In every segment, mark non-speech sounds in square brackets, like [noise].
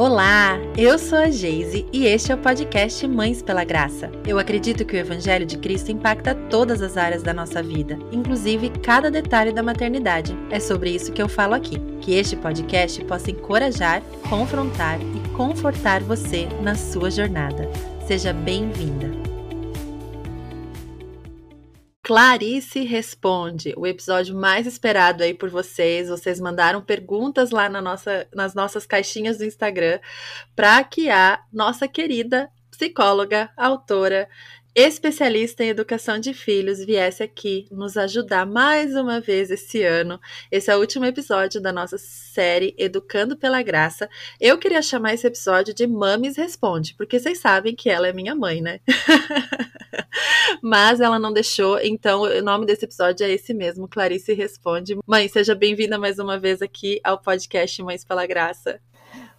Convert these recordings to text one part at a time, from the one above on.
Olá, eu sou a Geise e este é o podcast Mães pela Graça. Eu acredito que o Evangelho de Cristo impacta todas as áreas da nossa vida, inclusive cada detalhe da maternidade. É sobre isso que eu falo aqui. Que este podcast possa encorajar, confrontar e confortar você na sua jornada. Seja bem-vinda! Clarice Responde, o episódio mais esperado aí por vocês. Vocês mandaram perguntas lá na nossa, nas nossas caixinhas do Instagram para que a nossa querida psicóloga, autora especialista em educação de filhos, viesse aqui nos ajudar mais uma vez esse ano. Esse é o último episódio da nossa série Educando pela Graça. Eu queria chamar esse episódio de Mames Responde, porque vocês sabem que ela é minha mãe, né? [laughs] Mas ela não deixou, então o nome desse episódio é esse mesmo, Clarice Responde. Mãe, seja bem-vinda mais uma vez aqui ao podcast Mães pela Graça.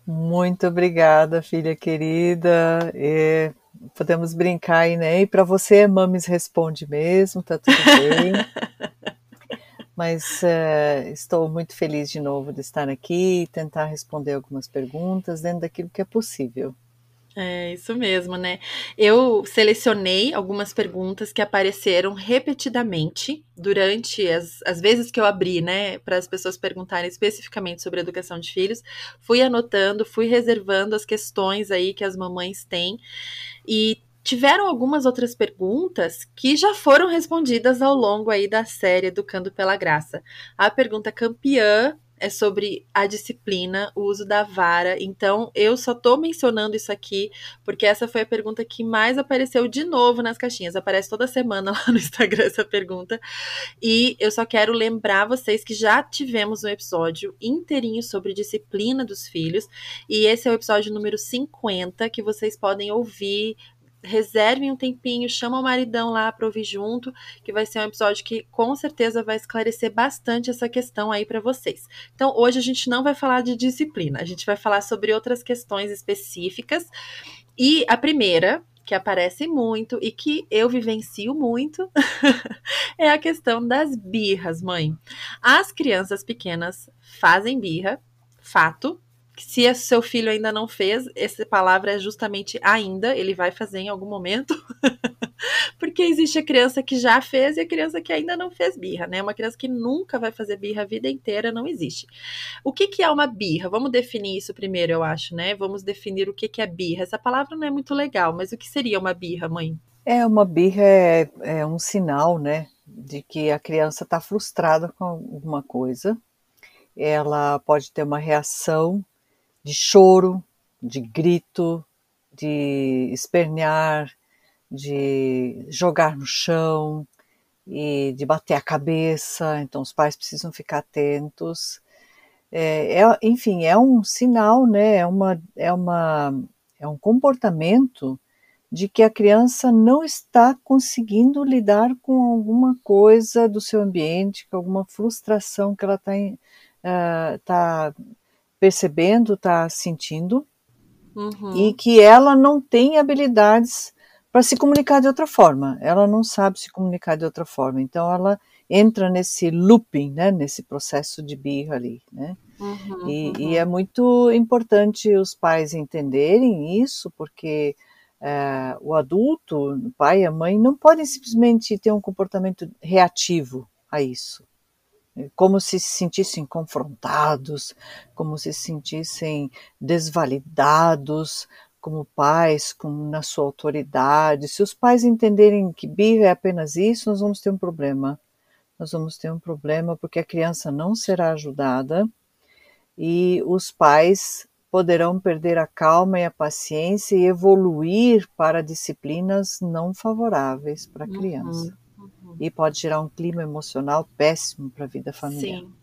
Muito obrigada, filha querida. É, podemos brincar aí, né? E para você, Mames responde mesmo, tá tudo bem. [laughs] Mas uh, estou muito feliz de novo de estar aqui e tentar responder algumas perguntas dentro daquilo que é possível. É isso mesmo, né? Eu selecionei algumas perguntas que apareceram repetidamente durante as, as vezes que eu abri, né, para as pessoas perguntarem especificamente sobre educação de filhos. Fui anotando, fui reservando as questões aí que as mamães têm e tiveram algumas outras perguntas que já foram respondidas ao longo aí da série Educando pela Graça. A pergunta campeã é sobre a disciplina, o uso da vara. Então, eu só tô mencionando isso aqui porque essa foi a pergunta que mais apareceu de novo nas caixinhas. Aparece toda semana [laughs] lá no Instagram essa pergunta. E eu só quero lembrar vocês que já tivemos um episódio inteirinho sobre disciplina dos filhos. E esse é o episódio número 50 que vocês podem ouvir reservem um tempinho, chama o maridão lá para ouvir junto, que vai ser um episódio que com certeza vai esclarecer bastante essa questão aí para vocês. Então, hoje a gente não vai falar de disciplina, a gente vai falar sobre outras questões específicas. E a primeira, que aparece muito e que eu vivencio muito, [laughs] é a questão das birras, mãe. As crianças pequenas fazem birra, fato, se seu filho ainda não fez, essa palavra é justamente ainda, ele vai fazer em algum momento. [laughs] Porque existe a criança que já fez e a criança que ainda não fez birra, né? Uma criança que nunca vai fazer birra a vida inteira não existe. O que, que é uma birra? Vamos definir isso primeiro, eu acho, né? Vamos definir o que, que é birra. Essa palavra não é muito legal, mas o que seria uma birra, mãe? É, uma birra é, é um sinal, né? De que a criança está frustrada com alguma coisa. Ela pode ter uma reação de choro, de grito, de espernear, de jogar no chão e de bater a cabeça. Então, os pais precisam ficar atentos. É, é, enfim, é um sinal, né? É, uma, é, uma, é um comportamento de que a criança não está conseguindo lidar com alguma coisa do seu ambiente, com alguma frustração que ela está uh, tá percebendo, está sentindo, uhum. e que ela não tem habilidades para se comunicar de outra forma. Ela não sabe se comunicar de outra forma. Então ela entra nesse looping, né, nesse processo de birra ali, né? Uhum, e, uhum. e, é muito importante os pais entenderem isso, porque é, o adulto, o pai e a mãe, não podem simplesmente ter um comportamento reativo a isso como se se sentissem confrontados, como se se sentissem desvalidados como pais, como na sua autoridade. Se os pais entenderem que birra é apenas isso, nós vamos ter um problema. Nós vamos ter um problema porque a criança não será ajudada e os pais poderão perder a calma e a paciência e evoluir para disciplinas não favoráveis para a criança. Uhum e pode gerar um clima emocional péssimo para a vida familiar. Sim,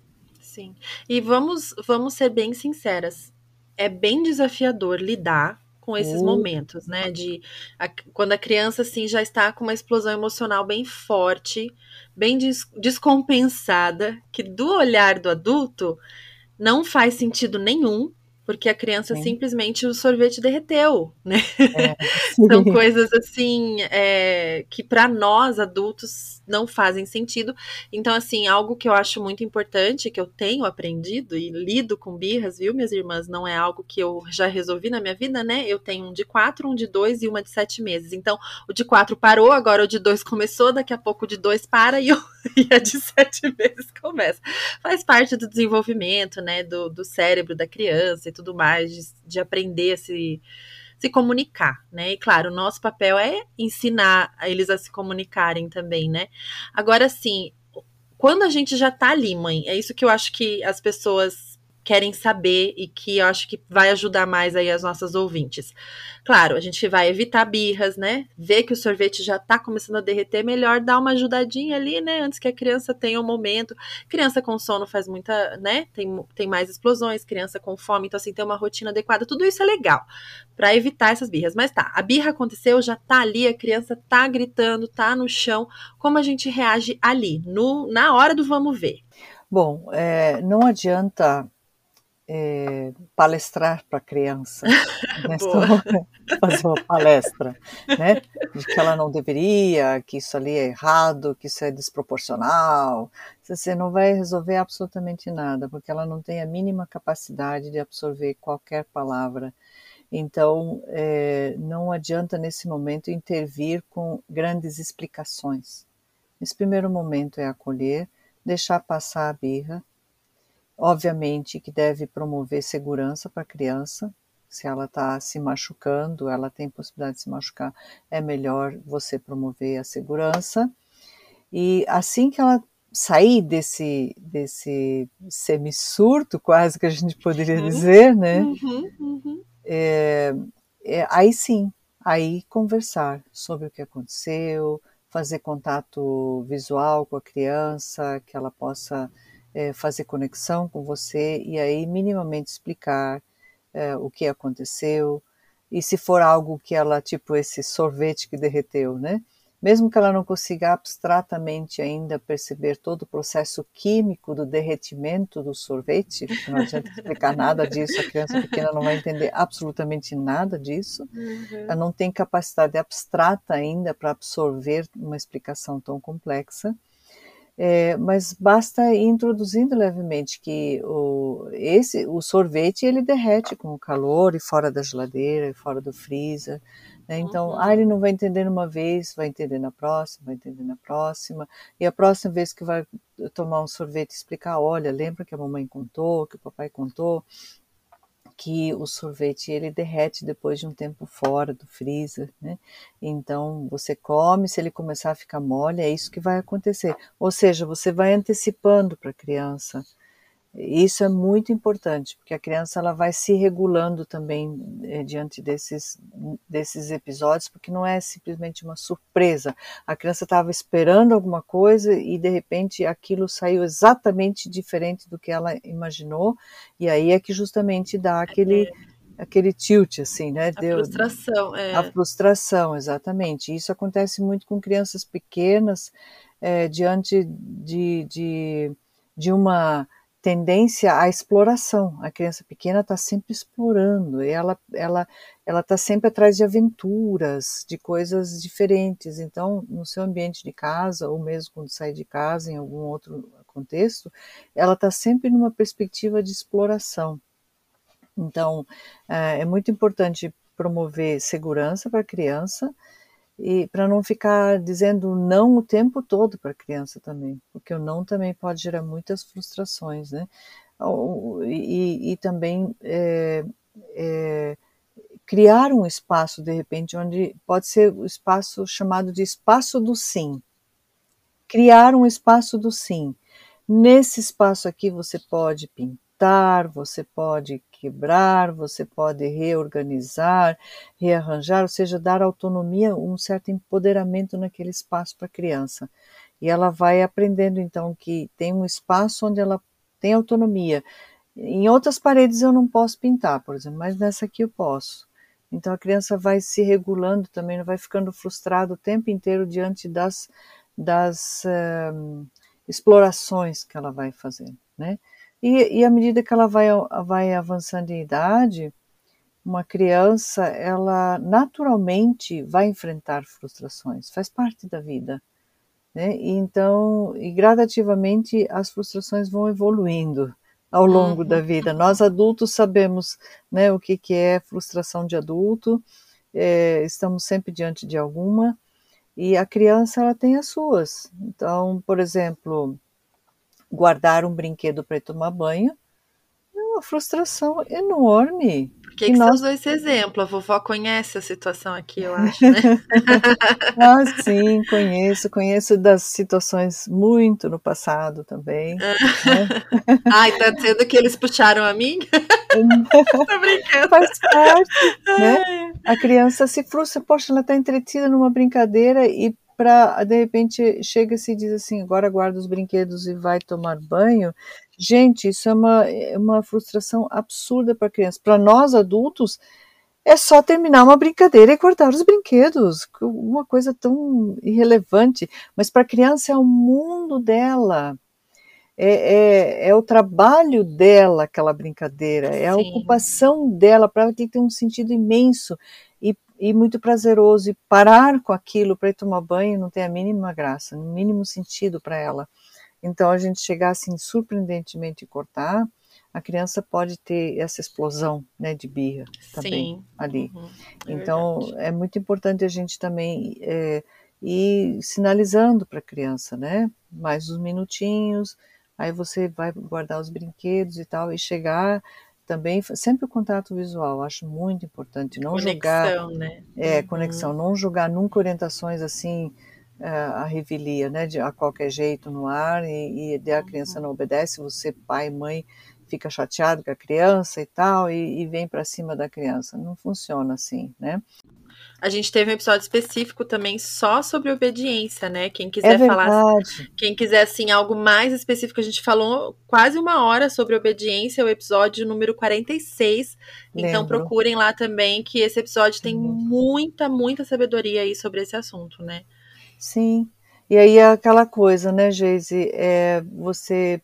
sim. E vamos, vamos ser bem sinceras. É bem desafiador lidar com esses uh. momentos, né? De a, quando a criança assim já está com uma explosão emocional bem forte, bem des, descompensada, que do olhar do adulto não faz sentido nenhum porque a criança sim. simplesmente o sorvete derreteu, né? É, [laughs] São coisas assim é, que para nós adultos não fazem sentido. Então, assim, algo que eu acho muito importante, que eu tenho aprendido e lido com birras, viu, minhas irmãs? Não é algo que eu já resolvi na minha vida, né? Eu tenho um de quatro, um de dois e uma de sete meses. Então, o de quatro parou, agora o de dois começou, daqui a pouco o de dois para e, eu, [laughs] e a de sete meses começa. Faz parte do desenvolvimento, né? Do, do cérebro da criança e tudo mais, de, de aprender a se, se comunicar, né? E claro, o nosso papel é ensinar eles a se comunicarem também, né? Agora, sim, quando a gente já tá ali, mãe, é isso que eu acho que as pessoas querem saber e que eu acho que vai ajudar mais aí as nossas ouvintes. Claro, a gente vai evitar birras, né? Ver que o sorvete já tá começando a derreter, melhor dar uma ajudadinha ali, né? Antes que a criança tenha um momento. Criança com sono faz muita, né? Tem, tem mais explosões, criança com fome, então assim, ter uma rotina adequada, tudo isso é legal para evitar essas birras. Mas tá, a birra aconteceu, já tá ali, a criança tá gritando, tá no chão. Como a gente reage ali, no, na hora do vamos ver? Bom, é, não adianta é, palestrar para a criança, [laughs] né? [laughs] fazer uma palestra, né? De que ela não deveria, que isso ali é errado, que isso é desproporcional. Você não vai resolver absolutamente nada, porque ela não tem a mínima capacidade de absorver qualquer palavra. Então, é, não adianta nesse momento intervir com grandes explicações. Nesse primeiro momento é acolher, deixar passar a birra, Obviamente que deve promover segurança para a criança. Se ela está se machucando, ela tem possibilidade de se machucar, é melhor você promover a segurança. E assim que ela sair desse, desse semissurto, quase que a gente poderia uhum. dizer, né? Uhum, uhum. É, é, aí sim, aí conversar sobre o que aconteceu, fazer contato visual com a criança, que ela possa é, fazer conexão com você e aí minimamente explicar é, o que aconteceu e se for algo que ela, tipo esse sorvete que derreteu, né? Mesmo que ela não consiga abstratamente ainda perceber todo o processo químico do derretimento do sorvete, não adianta explicar nada disso, a criança pequena não vai entender absolutamente nada disso, uhum. ela não tem capacidade abstrata ainda para absorver uma explicação tão complexa. É, mas basta ir introduzindo levemente que o, esse, o sorvete ele derrete com o calor e fora da geladeira e fora do freezer. Né? Então, uhum. ah, ele não vai entender numa vez, vai entender na próxima, vai entender na próxima. E a próxima vez que vai tomar um sorvete explicar, olha, lembra que a mamãe contou, que o papai contou, que o sorvete ele derrete depois de um tempo fora do freezer, né? Então você come, se ele começar a ficar mole, é isso que vai acontecer. Ou seja, você vai antecipando para a criança isso é muito importante, porque a criança ela vai se regulando também é, diante desses, desses episódios, porque não é simplesmente uma surpresa. A criança estava esperando alguma coisa e de repente aquilo saiu exatamente diferente do que ela imaginou, e aí é que justamente dá aquele. É. Aquele tilt, assim, né? A Deu, frustração, é. A frustração, exatamente. Isso acontece muito com crianças pequenas, é, diante de, de, de uma tendência à exploração. A criança pequena está sempre explorando, ela ela ela está sempre atrás de aventuras, de coisas diferentes. Então, no seu ambiente de casa ou mesmo quando sai de casa em algum outro contexto, ela está sempre numa perspectiva de exploração. Então, é, é muito importante promover segurança para a criança e para não ficar dizendo não o tempo todo para a criança também, porque o não também pode gerar muitas frustrações, né? E, e também é, é, criar um espaço de repente onde pode ser o espaço chamado de espaço do sim. Criar um espaço do sim. Nesse espaço aqui você pode pintar, você pode quebrar, você pode reorganizar, rearranjar, ou seja, dar autonomia, um certo empoderamento naquele espaço para a criança. E ela vai aprendendo então que tem um espaço onde ela tem autonomia. Em outras paredes eu não posso pintar, por exemplo, mas nessa aqui eu posso. Então a criança vai se regulando também, não vai ficando frustrada o tempo inteiro diante das, das uh, explorações que ela vai fazendo, né? E, e à medida que ela vai, vai avançando em idade, uma criança, ela naturalmente vai enfrentar frustrações, faz parte da vida. Né? E então, e gradativamente as frustrações vão evoluindo ao longo uhum. da vida. Nós adultos sabemos né, o que, que é frustração de adulto, é, estamos sempre diante de alguma, e a criança ela tem as suas. Então, por exemplo, guardar um brinquedo para tomar banho é uma frustração enorme. Por que, que nós... você usou esse exemplo? A vovó conhece a situação aqui, eu acho, né? [laughs] ah, sim, conheço, conheço das situações muito no passado também. né? [laughs] Ai, tá sendo que eles puxaram a mim? [laughs] Tô brincando. Faz parte, né? A criança se frustra, poxa, ela tá entretida numa brincadeira e para de repente chega-se e diz assim, agora guarda os brinquedos e vai tomar banho. Gente, isso é uma, é uma frustração absurda para a criança. Para nós adultos, é só terminar uma brincadeira e guardar os brinquedos, uma coisa tão irrelevante. Mas para a criança é o mundo dela. É, é, é, o trabalho dela, aquela brincadeira, é a Sim. ocupação dela, para ela tem que ter um sentido imenso e muito prazeroso. E parar com aquilo para ir tomar banho não tem a mínima graça, no mínimo sentido para ela. Então, a gente chegar assim surpreendentemente e cortar, a criança pode ter essa explosão né, de birra também Sim. ali. Uhum, é então, verdade. é muito importante a gente também é, ir sinalizando para a criança, né? Mais uns minutinhos, aí você vai guardar os brinquedos e tal, e chegar também sempre o contato visual, acho muito importante. Não conexão, né? É, uhum. conexão, não julgar nunca orientações assim uh, a revelia, né? De, a qualquer jeito no ar e, e a criança uhum. não obedece, você, pai, mãe, fica chateado com a criança e tal, e, e vem para cima da criança. Não funciona assim, né? A gente teve um episódio específico também só sobre obediência, né? Quem quiser é falar, quem quiser assim algo mais específico, a gente falou quase uma hora sobre obediência, o episódio número 46. Lembro. Então procurem lá também que esse episódio tem muita, muita sabedoria aí sobre esse assunto, né? Sim. E aí é aquela coisa, né, Geise? É, você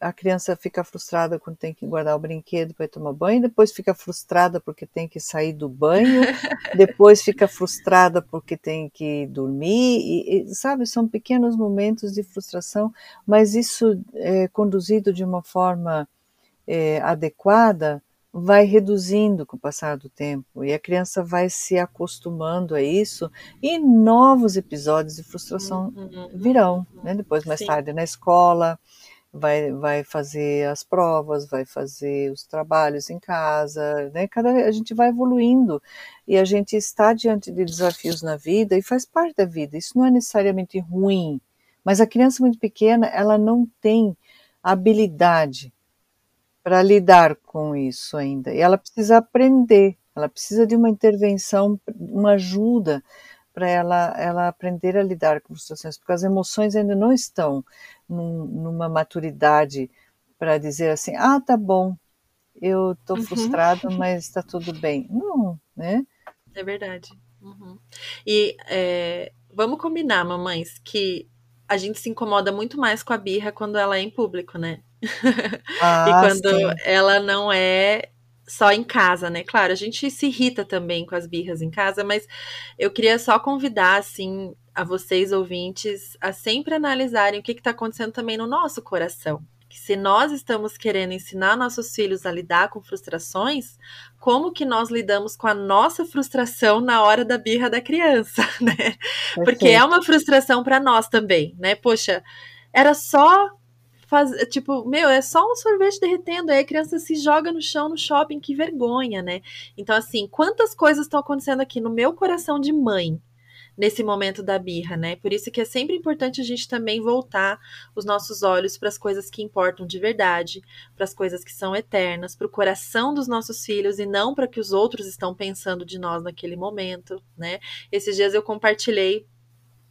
a criança fica frustrada quando tem que guardar o brinquedo para tomar banho, depois fica frustrada porque tem que sair do banho, [laughs] depois fica frustrada porque tem que dormir, e, e, sabe, são pequenos momentos de frustração, mas isso é, conduzido de uma forma é, adequada vai reduzindo com o passar do tempo e a criança vai se acostumando a isso e novos episódios de frustração uhum, virão, né? depois mais Sim. tarde na escola, vai, vai fazer as provas, vai fazer os trabalhos em casa, né? Cada a gente vai evoluindo e a gente está diante de desafios na vida e faz parte da vida. Isso não é necessariamente ruim, mas a criança muito pequena ela não tem habilidade para lidar com isso ainda e ela precisa aprender. Ela precisa de uma intervenção, uma ajuda para ela, ela aprender a lidar com frustrações, porque as emoções ainda não estão num, numa maturidade para dizer assim, ah, tá bom, eu estou uhum. frustrado, mas está tudo bem. Não, né? É verdade. Uhum. E é, vamos combinar, mamães, que a gente se incomoda muito mais com a birra quando ela é em público, né? [laughs] Ah, e quando sim. ela não é só em casa, né? Claro, a gente se irrita também com as birras em casa, mas eu queria só convidar, assim, a vocês ouvintes a sempre analisarem o que está acontecendo também no nosso coração. Que se nós estamos querendo ensinar nossos filhos a lidar com frustrações, como que nós lidamos com a nossa frustração na hora da birra da criança, [laughs] né? Porque é uma frustração para nós também, né? Poxa, era só faz, tipo, meu, é só um sorvete derretendo, aí a criança se joga no chão no shopping, que vergonha, né? Então, assim, quantas coisas estão acontecendo aqui no meu coração de mãe, nesse momento da birra, né? Por isso que é sempre importante a gente também voltar os nossos olhos para as coisas que importam de verdade, para as coisas que são eternas, para o coração dos nossos filhos e não para que os outros estão pensando de nós naquele momento, né? Esses dias eu compartilhei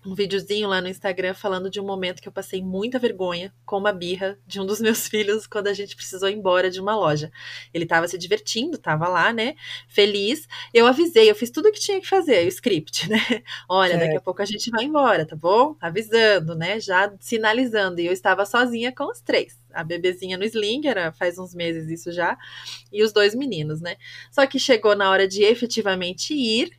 um videozinho lá no Instagram falando de um momento que eu passei muita vergonha com uma birra de um dos [laughs] meus filhos quando a gente precisou ir embora de uma loja. Ele estava se divertindo, estava lá, né? Feliz. Eu avisei, eu fiz tudo o que tinha que fazer, o script, [laughs] né? Olha, é. daqui a pouco a gente vai embora, tá bom? Avisando, né? Já sinalizando. E eu estava sozinha com os três. A bebezinha no sling, era faz uns meses isso já, e os dois meninos, né? Só que chegou na hora de efetivamente ir,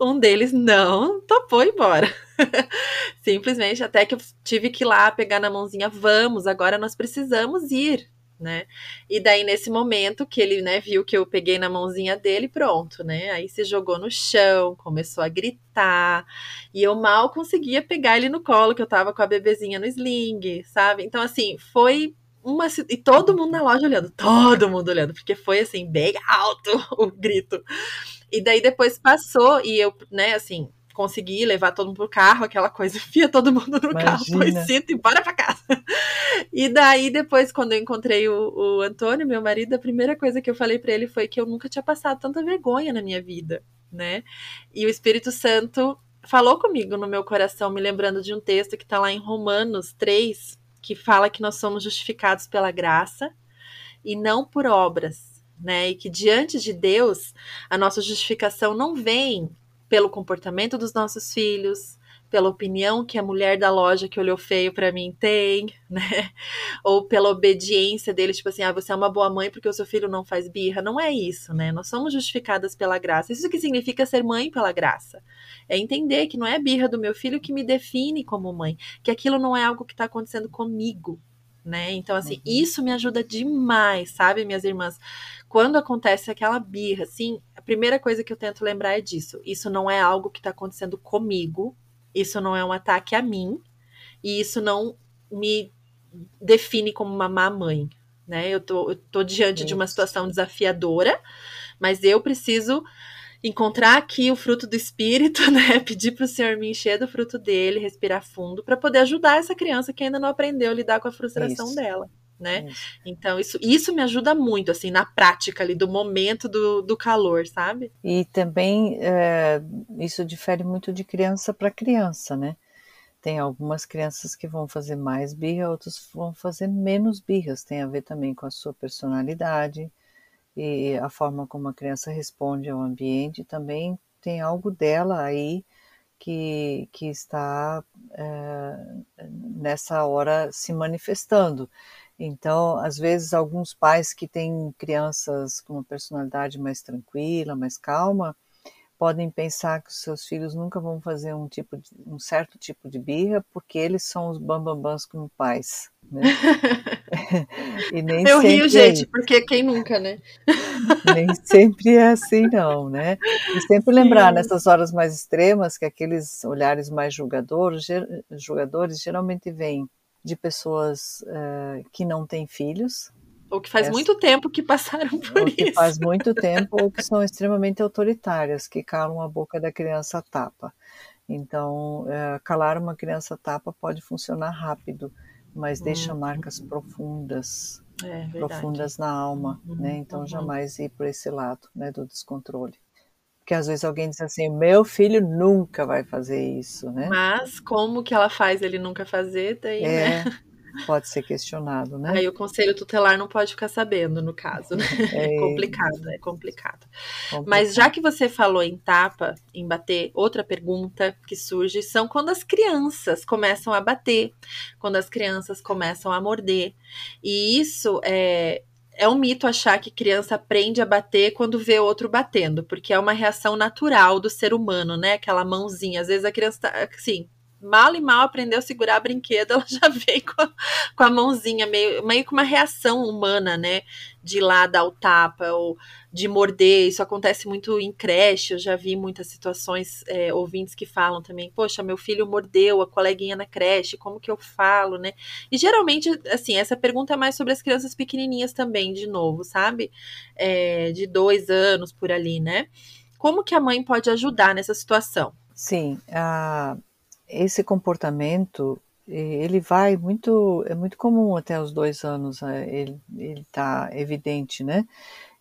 um deles não topou embora. [laughs] Simplesmente até que eu tive que ir lá pegar na mãozinha, vamos, agora nós precisamos ir, né? E daí nesse momento que ele, né, viu que eu peguei na mãozinha dele, pronto, né? Aí se jogou no chão, começou a gritar, e eu mal conseguia pegar ele no colo, que eu tava com a bebezinha no sling, sabe? Então assim, foi uma e todo mundo na loja olhando, todo mundo olhando, porque foi assim bem alto [laughs] o grito. E daí depois passou e eu, né, assim, consegui levar todo mundo pro carro, aquela coisa, [laughs] fia todo mundo no Imagina. carro, cinto e bora pra casa. E daí, depois, quando eu encontrei o, o Antônio, meu marido, a primeira coisa que eu falei para ele foi que eu nunca tinha passado tanta vergonha na minha vida, né? E o Espírito Santo falou comigo no meu coração, me lembrando de um texto que tá lá em Romanos 3, que fala que nós somos justificados pela graça e não por obras né? E que diante de Deus, a nossa justificação não vem pelo comportamento dos nossos filhos, pela opinião que a mulher da loja que olhou feio para mim tem, [laughs] né? Ou pela obediência dele, tipo assim, ah, você é uma boa mãe porque o seu filho não faz birra. Não é isso, né? Nós somos justificadas pela graça. Isso que significa ser mãe pela graça. É entender que não é birra do meu filho que me define como mãe, que aquilo não é algo que está acontecendo comigo, né? Então, assim, uhum. isso me ajuda demais, sabe, minhas irmãs? Quando acontece aquela birra, assim, a primeira coisa que eu tento lembrar é disso. Isso não é algo que está acontecendo comigo, isso não é um ataque a mim, e isso não me define como uma má mãe, né? Eu tô, eu tô diante de uma situação desafiadora, mas eu preciso encontrar aqui o fruto do espírito, [laughs] né? Pedir para o Senhor me encher do fruto dele, respirar fundo, para poder ajudar essa criança que ainda não aprendeu a lidar com a frustração isso. dela. Né? Isso. Então, isso, isso me ajuda muito, assim, na prática ali, do momento do, do calor, sabe? E também é, isso difere muito de criança para criança, né? Tem algumas crianças que vão fazer mais birra, outras vão fazer menos birras. Tem a ver também com a sua personalidade, e a forma como a criança responde ao ambiente também tem algo dela aí que, que está é, nessa hora se manifestando. Então, às vezes, alguns pais que têm crianças com uma personalidade mais tranquila, mais calma, podem pensar que os seus filhos nunca vão fazer um tipo de, um certo tipo de birra porque eles são os bambambãs como pais, né? [laughs] e nem Eu rio, gente, é porque quem nunca, né? [laughs] nem sempre é assim, não, né? E sempre lembrar Sim. nessas horas mais extremas que aqueles olhares mais julgadores, julgadores geralmente vêm de pessoas uh, que não têm filhos, ou que faz Essa, muito tempo que passaram por ou isso. Que faz muito [laughs] tempo, ou que são extremamente autoritárias, que calam a boca da criança tapa. Então, é, calar uma criança tapa pode funcionar rápido, mas hum. deixa marcas profundas, é, profundas na alma, uhum, né? Então, uhum. jamais ir por esse lado, né, do descontrole. Porque às vezes alguém diz assim, meu filho nunca vai fazer isso, né? Mas como que ela faz ele nunca fazer, daí, é, né? Pode ser questionado, né? Aí o conselho tutelar não pode ficar sabendo, no caso, né? [laughs] É, é complicado, é complicado. complicado. Mas já que você falou em tapa, em bater, outra pergunta que surge são quando as crianças começam a bater, quando as crianças começam a morder. E isso é, é um mito achar que criança aprende a bater quando vê outro batendo, porque é uma reação natural do ser humano, né? Aquela mãozinha. Às vezes a criança tá, assim, mal e mal aprendeu a segurar [laughs] brinquedo, ela já vem com a, com a mãozinha, meio, meio que uma reação humana, né? De ir lá dar o tapa ou de morder. Isso acontece muito em creche. Eu já vi muitas situações, é, ouvintes que falam também: Poxa, meu filho mordeu a coleguinha na creche, como que eu falo, né? E geralmente, assim, essa pergunta é mais sobre as crianças pequenininhas também, de novo, sabe? É, de dois anos por ali, né? Como que a mãe pode ajudar nessa situação? Sim, a esse comportamento ele vai muito é muito comum até os dois anos é, ele ele está evidente né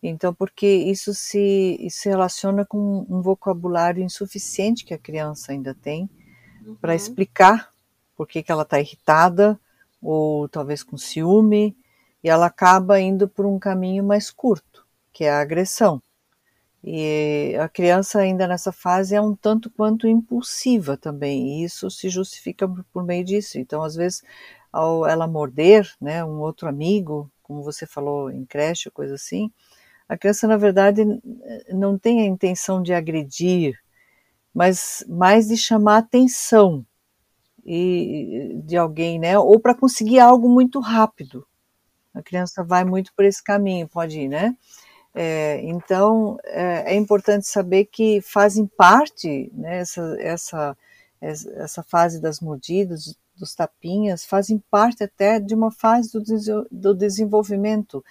então porque isso se isso se relaciona com um vocabulário insuficiente que a criança ainda tem uhum. para explicar por que, que ela está irritada ou talvez com ciúme, e ela acaba indo por um caminho mais curto, que é a agressão. E a criança ainda nessa fase é um tanto quanto impulsiva também, e isso se justifica por meio disso. Então, às vezes, ao ela morder, né, um outro amigo, como você falou em creche, coisa assim, a criança na verdade não tem a intenção de agredir, mas mais de chamar atenção e de alguém, né, ou para conseguir algo muito rápido. A criança vai muito por esse caminho, pode ir, né? É, então é, é, importante saber que fazem parte né, essa, essa, essa fase das mordidas, dos tapinhas, fazem parte até de uma fase do, do desenvolvimento,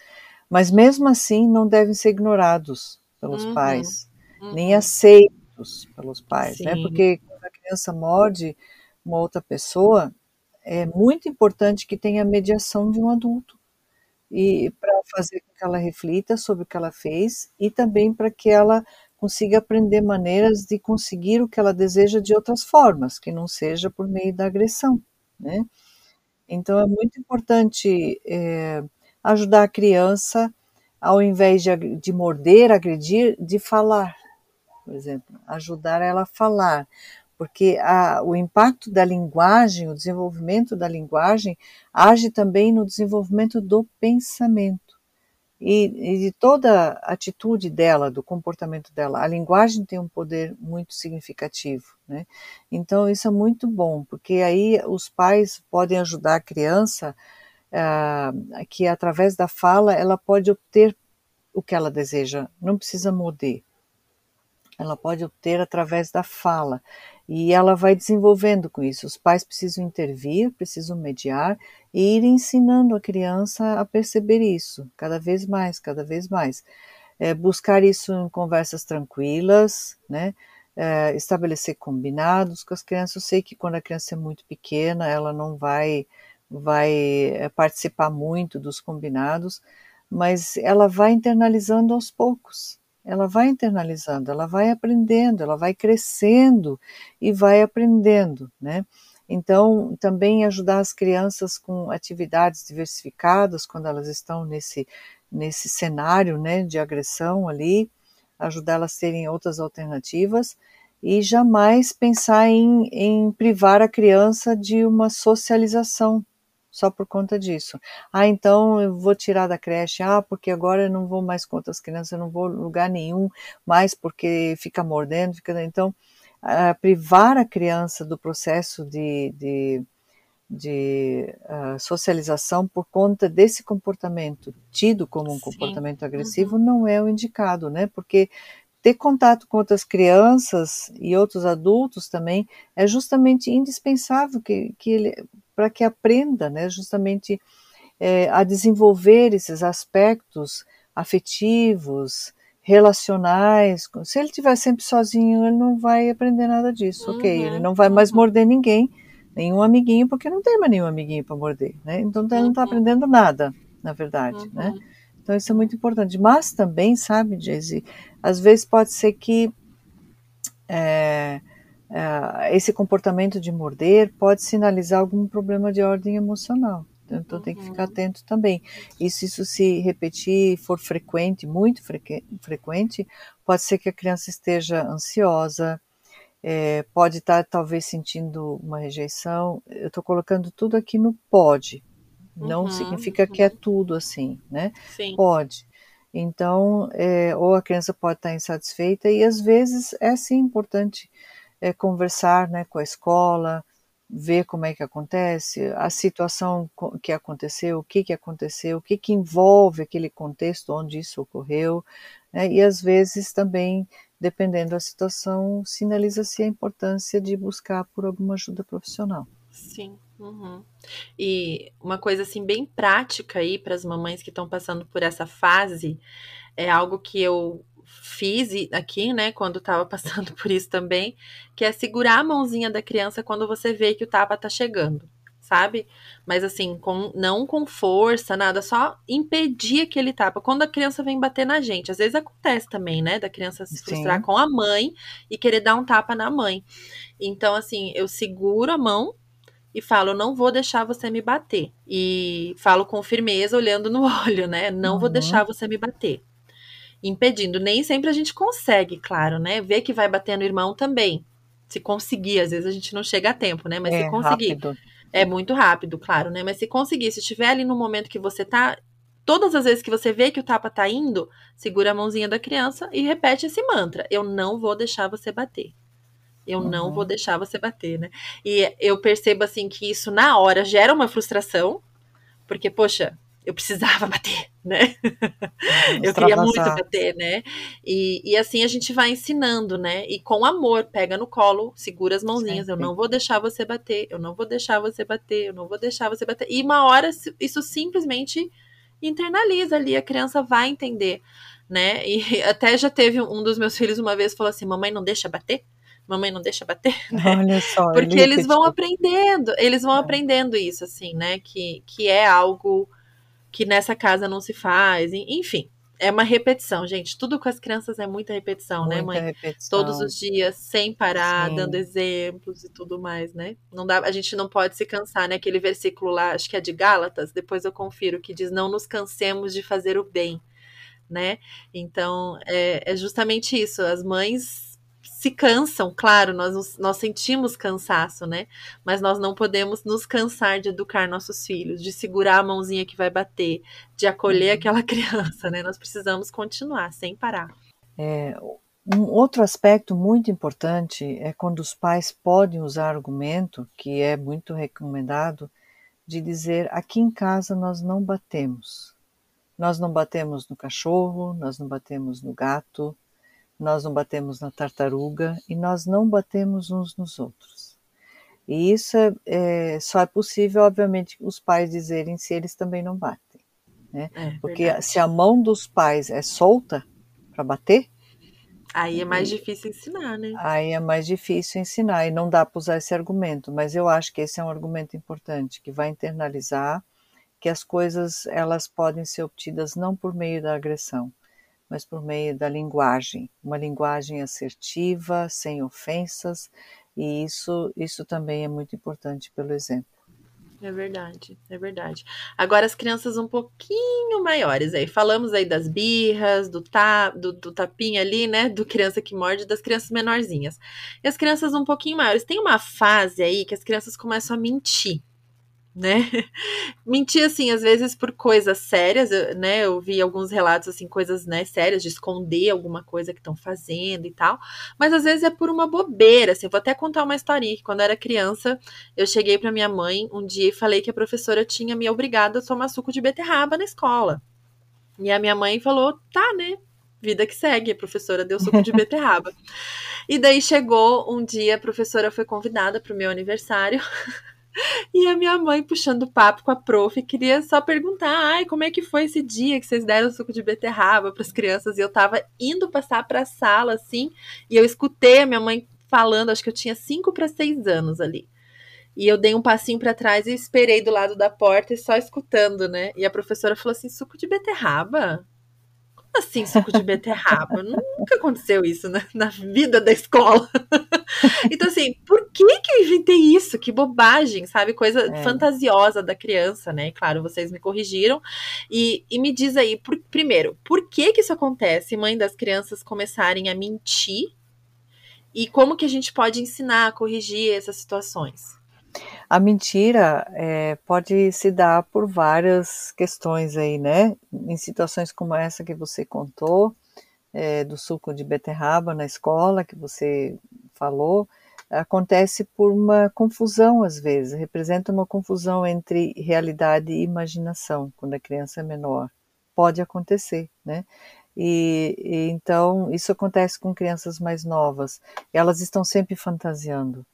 mas mesmo assim não devem ser ignorados pelos uhum, pais, uhum. nem aceitos pelos pais, né? Porque quando a criança morde uma outra pessoa, é muito importante que tenha a mediação de um adulto e para fazer com que ela reflita sobre o que ela fez e também para que ela consiga aprender maneiras de conseguir o que ela deseja de outras formas, que não seja por meio da agressão, né? Então é muito importante é, ajudar a criança, ao invés de, de morder, agredir, de falar, por exemplo, ajudar ela a falar, porque a, o impacto da linguagem, o desenvolvimento da linguagem, age também no desenvolvimento do pensamento e, e, de toda a atitude dela, do comportamento dela. A linguagem tem um poder muito significativo, né? Então isso é muito bom, porque aí os pais podem ajudar a criança uh, que através da fala ela pode obter o que ela deseja, não precisa morder. Ela pode obter através da fala. E ela vai desenvolvendo com isso. Os pais precisam intervir, precisam mediar e ir ensinando a criança a perceber isso, cada vez mais, cada vez mais. É, buscar isso em conversas tranquilas, né? É, estabelecer combinados com as crianças. Eu sei que quando a criança é muito pequena, ela não vai, vai é, participar muito dos combinados, mas ela vai internalizando aos poucos ela vai internalizando, ela vai aprendendo, ela vai crescendo e vai aprendendo, né? Então, também ajudar as crianças com atividades diversificadas quando elas estão nesse, nesse cenário né, de agressão ali, ajudar elas a terem outras alternativas e jamais pensar em, em privar a criança de uma socialização, só por conta disso. Ah, então eu vou tirar da creche, ah, porque agora eu não vou mais com outras crianças, eu não vou lugar nenhum mais porque fica mordendo, fica. Então, privar a criança do processo de, de, de uh, socialização por conta desse comportamento tido como um Sim. comportamento agressivo uhum. não é o indicado, né? Porque ter contato com outras crianças e outros adultos também é justamente indispensável que, que ele, para que aprenda, né, justamente é, a desenvolver esses aspectos afetivos, relacionais. Se ele estiver sempre sozinho, ele não vai aprender nada disso, uhum, ok? Ele não vai mais uhum. morder ninguém, nenhum amiguinho, porque não tem mais nenhum amiguinho para morder, né? Então ele não está uhum. aprendendo nada, na verdade, né? Uhum. Então isso é muito importante. Mas também, sabe, Jayce, às vezes pode ser que é, esse comportamento de morder pode sinalizar algum problema de ordem emocional. Então uhum. tem que ficar uhum. atento também. E se isso se repetir, for frequente, muito frequente, pode ser que a criança esteja ansiosa, é, pode estar talvez sentindo uma rejeição. Eu estou colocando tudo aqui no pode. Não uhum, significa uhum. que é tudo assim, né? Sim. Pode. Então, é, ou a criança pode estar insatisfeita e às vezes é sim importante é, conversar né, com a escola, ver como é que acontece, a situação que aconteceu, o que, que aconteceu, o que, que envolve aquele contexto onde isso ocorreu, né, e às vezes também, dependendo da situação, sinaliza-se a importância de buscar por alguma ajuda profissional. Sim. Uhum. E uma coisa assim bem prática aí para as mamães que estão passando por essa fase é algo que eu fiz aqui, né, quando estava passando [laughs] por isso também, que é segurar a mãozinha da criança quando você vê que o tapa tá chegando. sabe? Mas assim, com, não com força, nada, só impedir aquele tapa. Quando a criança vem bater na gente, às vezes acontece também, né? Da criança se frustrar Sim. com a mãe e querer dar um tapa na mãe. Então, assim, eu seguro a mão e falo, não vou deixar você me bater. E falo com firmeza, olhando no [laughs] olho, né? Não uhum. vou deixar você me bater. Impedindo. Nem sempre a gente consegue, claro, né? Ver que vai bater no irmão também. Se conseguir, às vezes a gente não chega a tempo, né? Mas é, se conseguir. Rápido. É muito rápido, claro, né? Mas se conseguir, se estiver ali no momento que você tá. Todas as vezes que você vê que o tapa tá indo, segura a mãozinha da criança e repete esse mantra: Eu não vou deixar você bater. Eu uhum. não vou deixar você bater, né? E eu percebo assim que isso na hora gera uma frustração, porque, poxa, eu precisava [laughs] bater, né? eu queria muito bater, né? E, e assim a gente vai ensinando, né? E com amor, pega no colo, segura as mãozinhas. Sempre. Eu não vou deixar você bater, eu não vou deixar você bater, eu não vou deixar você bater. E uma hora isso simplesmente internaliza ali, a criança vai entender, né? E [laughs] até já teve um dos meus filhos uma vez falou assim: mamãe, não deixa bater? mamãe não deixa bater, [laughs] né? Olha só, porque eles vão aprendendo, eles vão é. aprendendo isso, assim, né? Que, que é algo que nessa casa não se faz, enfim. É uma repetição, gente. Tudo com as crianças é muita repetição, né, muita né, mãe? Repetição. Todos os dias, sem parar, Sim. dando exemplos e tudo mais, né? Não dá, a gente não pode se cansar, né? Aquele versículo lá, acho que é de Gálatas, depois eu confiro, que diz: Não nos cansemos de fazer o bem, né? Então, é, é justamente isso. As mães se cansam, claro, nós, nós sentimos cansaço, né? Mas nós não podemos nos cansar de educar nossos filhos, de segurar a mãozinha que vai bater, de acolher uhum. aquela [laughs] criança, né? Nós precisamos continuar sem parar. É, um outro aspecto muito importante é quando os pais podem usar argumento, que é muito recomendado, de dizer: aqui em casa nós não batemos. Nós não batemos no cachorro, nós não batemos no gato, nós não batemos na tartaruga e nós não batemos uns nos outros. E isso é, é só é possível, obviamente, os pais dizerem se eles também não batem. Né? É, Porque verdade. se a mão dos pais é solta para bater, Aí é mais difícil ensinar, né? Aí é mais difícil ensinar e não dá para usar esse argumento, mas eu acho que esse é um argumento importante que vai internalizar que as coisas elas podem ser obtidas não por meio da agressão, mas por meio da linguagem, uma linguagem assertiva, sem ofensas, e isso, isso também é muito importante pelo exemplo. É verdade, é verdade. Agora as crianças um pouquinho maiores aí. Falamos aí das birras, do, ta, do, do tapinha ali, né? Do criança que morde, das crianças menorzinhas. E as crianças um pouquinho maiores. Tem uma fase aí que as crianças começam a mentir né? [laughs] Mentir, assim, às vezes por coisas sérias, né? Eu vi alguns relatos, assim, coisas, né, sérias, de esconder alguma coisa que estão fazendo e tal. Mas às vezes é por uma bobeira, assim. Eu vou até contar uma historinha que quando eu era criança, eu cheguei para minha mãe um dia e falei que a professora tinha me obrigado a tomar suco de beterraba na escola. E a minha mãe falou, tá, né? Vida que segue, a professora deu suco de [laughs] beterraba. e daí chegou um dia, a professora foi convidada para o meu aniversário. [laughs] E a minha mãe puxando papo com a prof, queria só perguntar: ai, como é que foi esse dia que vocês deram suco de beterraba para as crianças? E eu tava indo passar para a sala, assim, e eu escutei a minha mãe falando, acho que eu tinha 5 para 6 anos ali. E eu dei um passinho para trás e esperei do lado da porta e só escutando, né? E a professora falou assim: suco de beterraba? Assim suco de beterraba? Nunca aconteceu isso na, na vida da escola. [laughs] então, assim, por que que eu inventei isso? Que bobagem, sabe? Coisa é. fantasiosa da criança, né? claro, vocês me corrigiram. E, e me diz aí, por, primeiro, por que que isso acontece, mãe das crianças começarem a mentir? E como que a gente pode ensinar a corrigir essas situações? A mentira é, pode se dar por várias questões aí, né? Em situações como essa que você contou, é, do suco de beterraba na escola, que você falou, acontece por uma confusão às vezes, representa uma confusão entre realidade e imaginação quando a criança é menor. Pode acontecer, né? E, e então isso acontece com crianças mais novas. Elas estão sempre fantasiando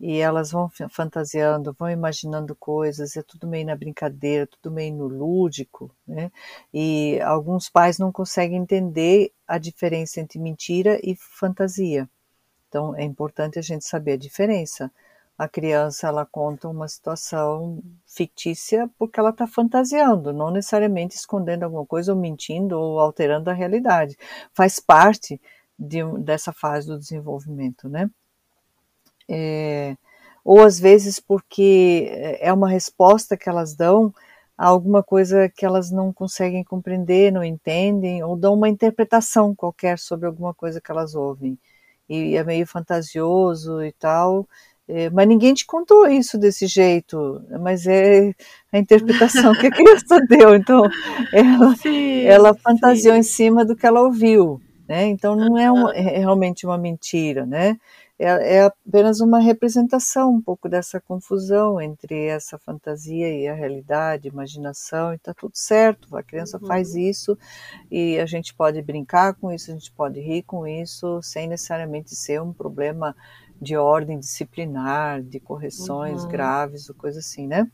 e elas vão fantasiando, vão imaginando coisas, é tudo meio na brincadeira, tudo meio no lúdico, né? E alguns pais não conseguem entender a diferença entre mentira e fantasia. Então é importante a gente saber a diferença. a criança ela conta uma situação fictícia porque ela está fantasiando, não necessariamente escondendo alguma coisa ou mentindo ou alterando a realidade. Faz parte de, dessa fase do desenvolvimento, né? É, ou às vezes porque é uma resposta que elas dão a alguma coisa que elas não conseguem compreender, não entendem, ou dão uma interpretação qualquer sobre alguma coisa que elas ouvem. E é meio fantasioso e tal, é, mas ninguém te contou isso desse jeito, mas é a interpretação que a criança [laughs] deu. Então, ela, sim, ela fantasiou sim. em cima do que ela ouviu. Né? Então, não é, uma, é realmente uma mentira, né? É, é, apenas uma representação um pouco dessa confusão entre essa fantasia e a realidade, imaginação, e está tudo certo. A criança uhum. faz isso e a gente pode brincar com isso, a gente pode rir com isso, sem necessariamente ser um problema de ordem disciplinar, de correções uhum. graves ou coisa assim, né?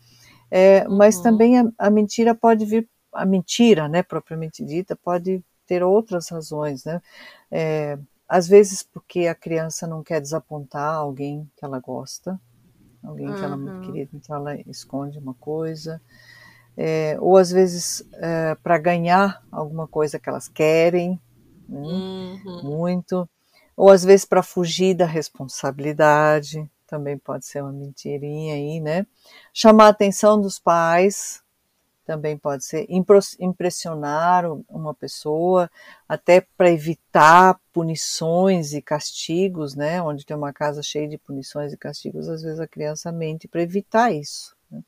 É, uhum. Mas também a, a, mentira pode vir, a mentira, né, propriamente dita, pode ter outras razões, né? É, às vezes porque a criança não quer desapontar alguém que ela gosta, alguém uhum. que ela é muito uhum. querida, então ela esconde uma coisa. É, ou às vezes é, para ganhar alguma coisa que elas querem, né? uhum. muito ou às vezes para fugir da responsabilidade, também pode ser uma mentirinha aí, né? Chamar a atenção dos pais, também pode ser impressionar uma pessoa, até para evitar punições e castigos, né? Onde tem uma casa cheia de punições e castigos, às vezes a criança mente para evitar isso. Né?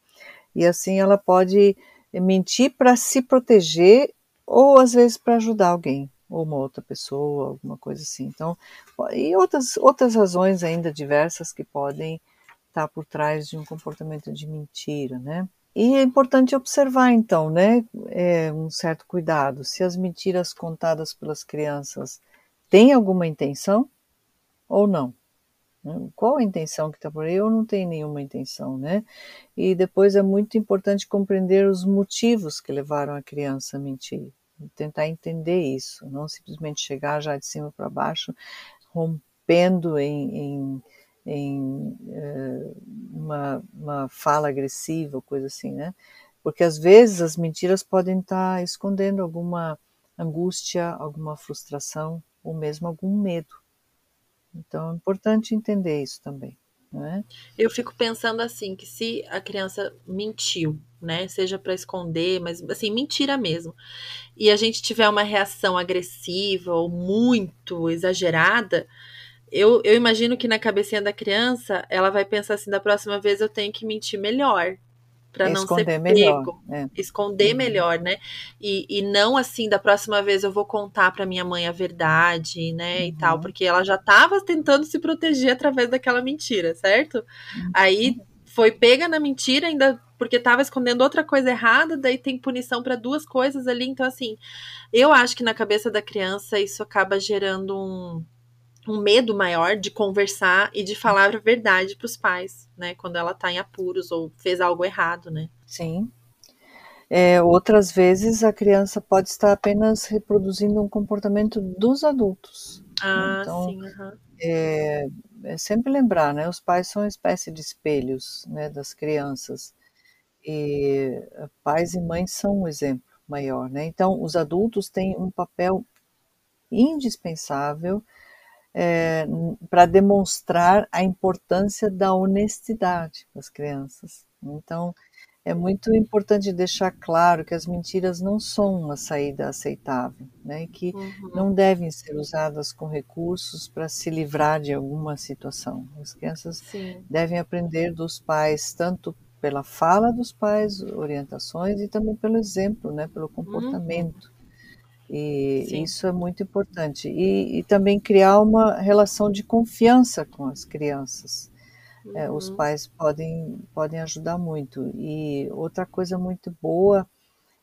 E assim ela pode mentir para se proteger ou às vezes para ajudar alguém ou uma outra pessoa, alguma coisa assim. Então, e outras, outras razões ainda diversas que podem estar por trás de um comportamento de mentira, né? E é importante observar, então, né, é, um certo cuidado. Se as mentiras contadas pelas crianças têm alguma intenção ou não. Né? Qual a intenção que está por aí ou não tem nenhuma intenção, né? E depois é muito importante compreender os motivos que levaram a criança a mentir tentar entender isso, não simplesmente chegar já de cima para baixo, rompendo em, em, em uh, uma, uma fala agressiva, coisa assim, né? Porque às vezes as mentiras podem estar tá escondendo alguma angústia, alguma frustração ou mesmo algum medo. Então é importante entender isso também. Né? Eu fico pensando assim que se a criança mentiu, né, seja para esconder, mas assim mentira mesmo, e a gente tiver uma reação agressiva ou muito exagerada, eu, eu imagino que na cabecinha da criança ela vai pensar assim: da próxima vez eu tenho que mentir melhor, para não ser pego, melhor, é. esconder uhum. melhor, né? E, e não assim, da próxima vez eu vou contar para minha mãe a verdade, né? Uhum. E tal, uhum. porque ela já estava tentando se proteger através daquela mentira, certo? Uhum. Aí foi pega na mentira, ainda porque estava escondendo outra coisa errada, daí tem punição para duas coisas ali. Então, assim, eu acho que na cabeça da criança isso acaba gerando um um medo maior de conversar e de falar a verdade para os pais, né? Quando ela está em apuros ou fez algo errado, né? Sim. É, outras vezes a criança pode estar apenas reproduzindo um comportamento dos adultos. Ah, então, sim. Uhum. É, é, sempre lembrar, né? Os pais são uma espécie de espelhos, né? Das crianças e pais e mães são um exemplo maior, né? Então, os adultos têm um papel indispensável é, para demonstrar a importância da honestidade para as crianças. Então, é muito importante deixar claro que as mentiras não são uma saída aceitável, né? que uhum. não devem ser usadas com recursos para se livrar de alguma situação. As crianças Sim. devem aprender dos pais, tanto pela fala dos pais, orientações, e também pelo exemplo, né? pelo comportamento. Uhum. E Sim. isso é muito importante. E, e, também criar uma relação de confiança com as crianças. Uhum. É, os uhum. pais podem, podem ajudar muito. E outra coisa muito boa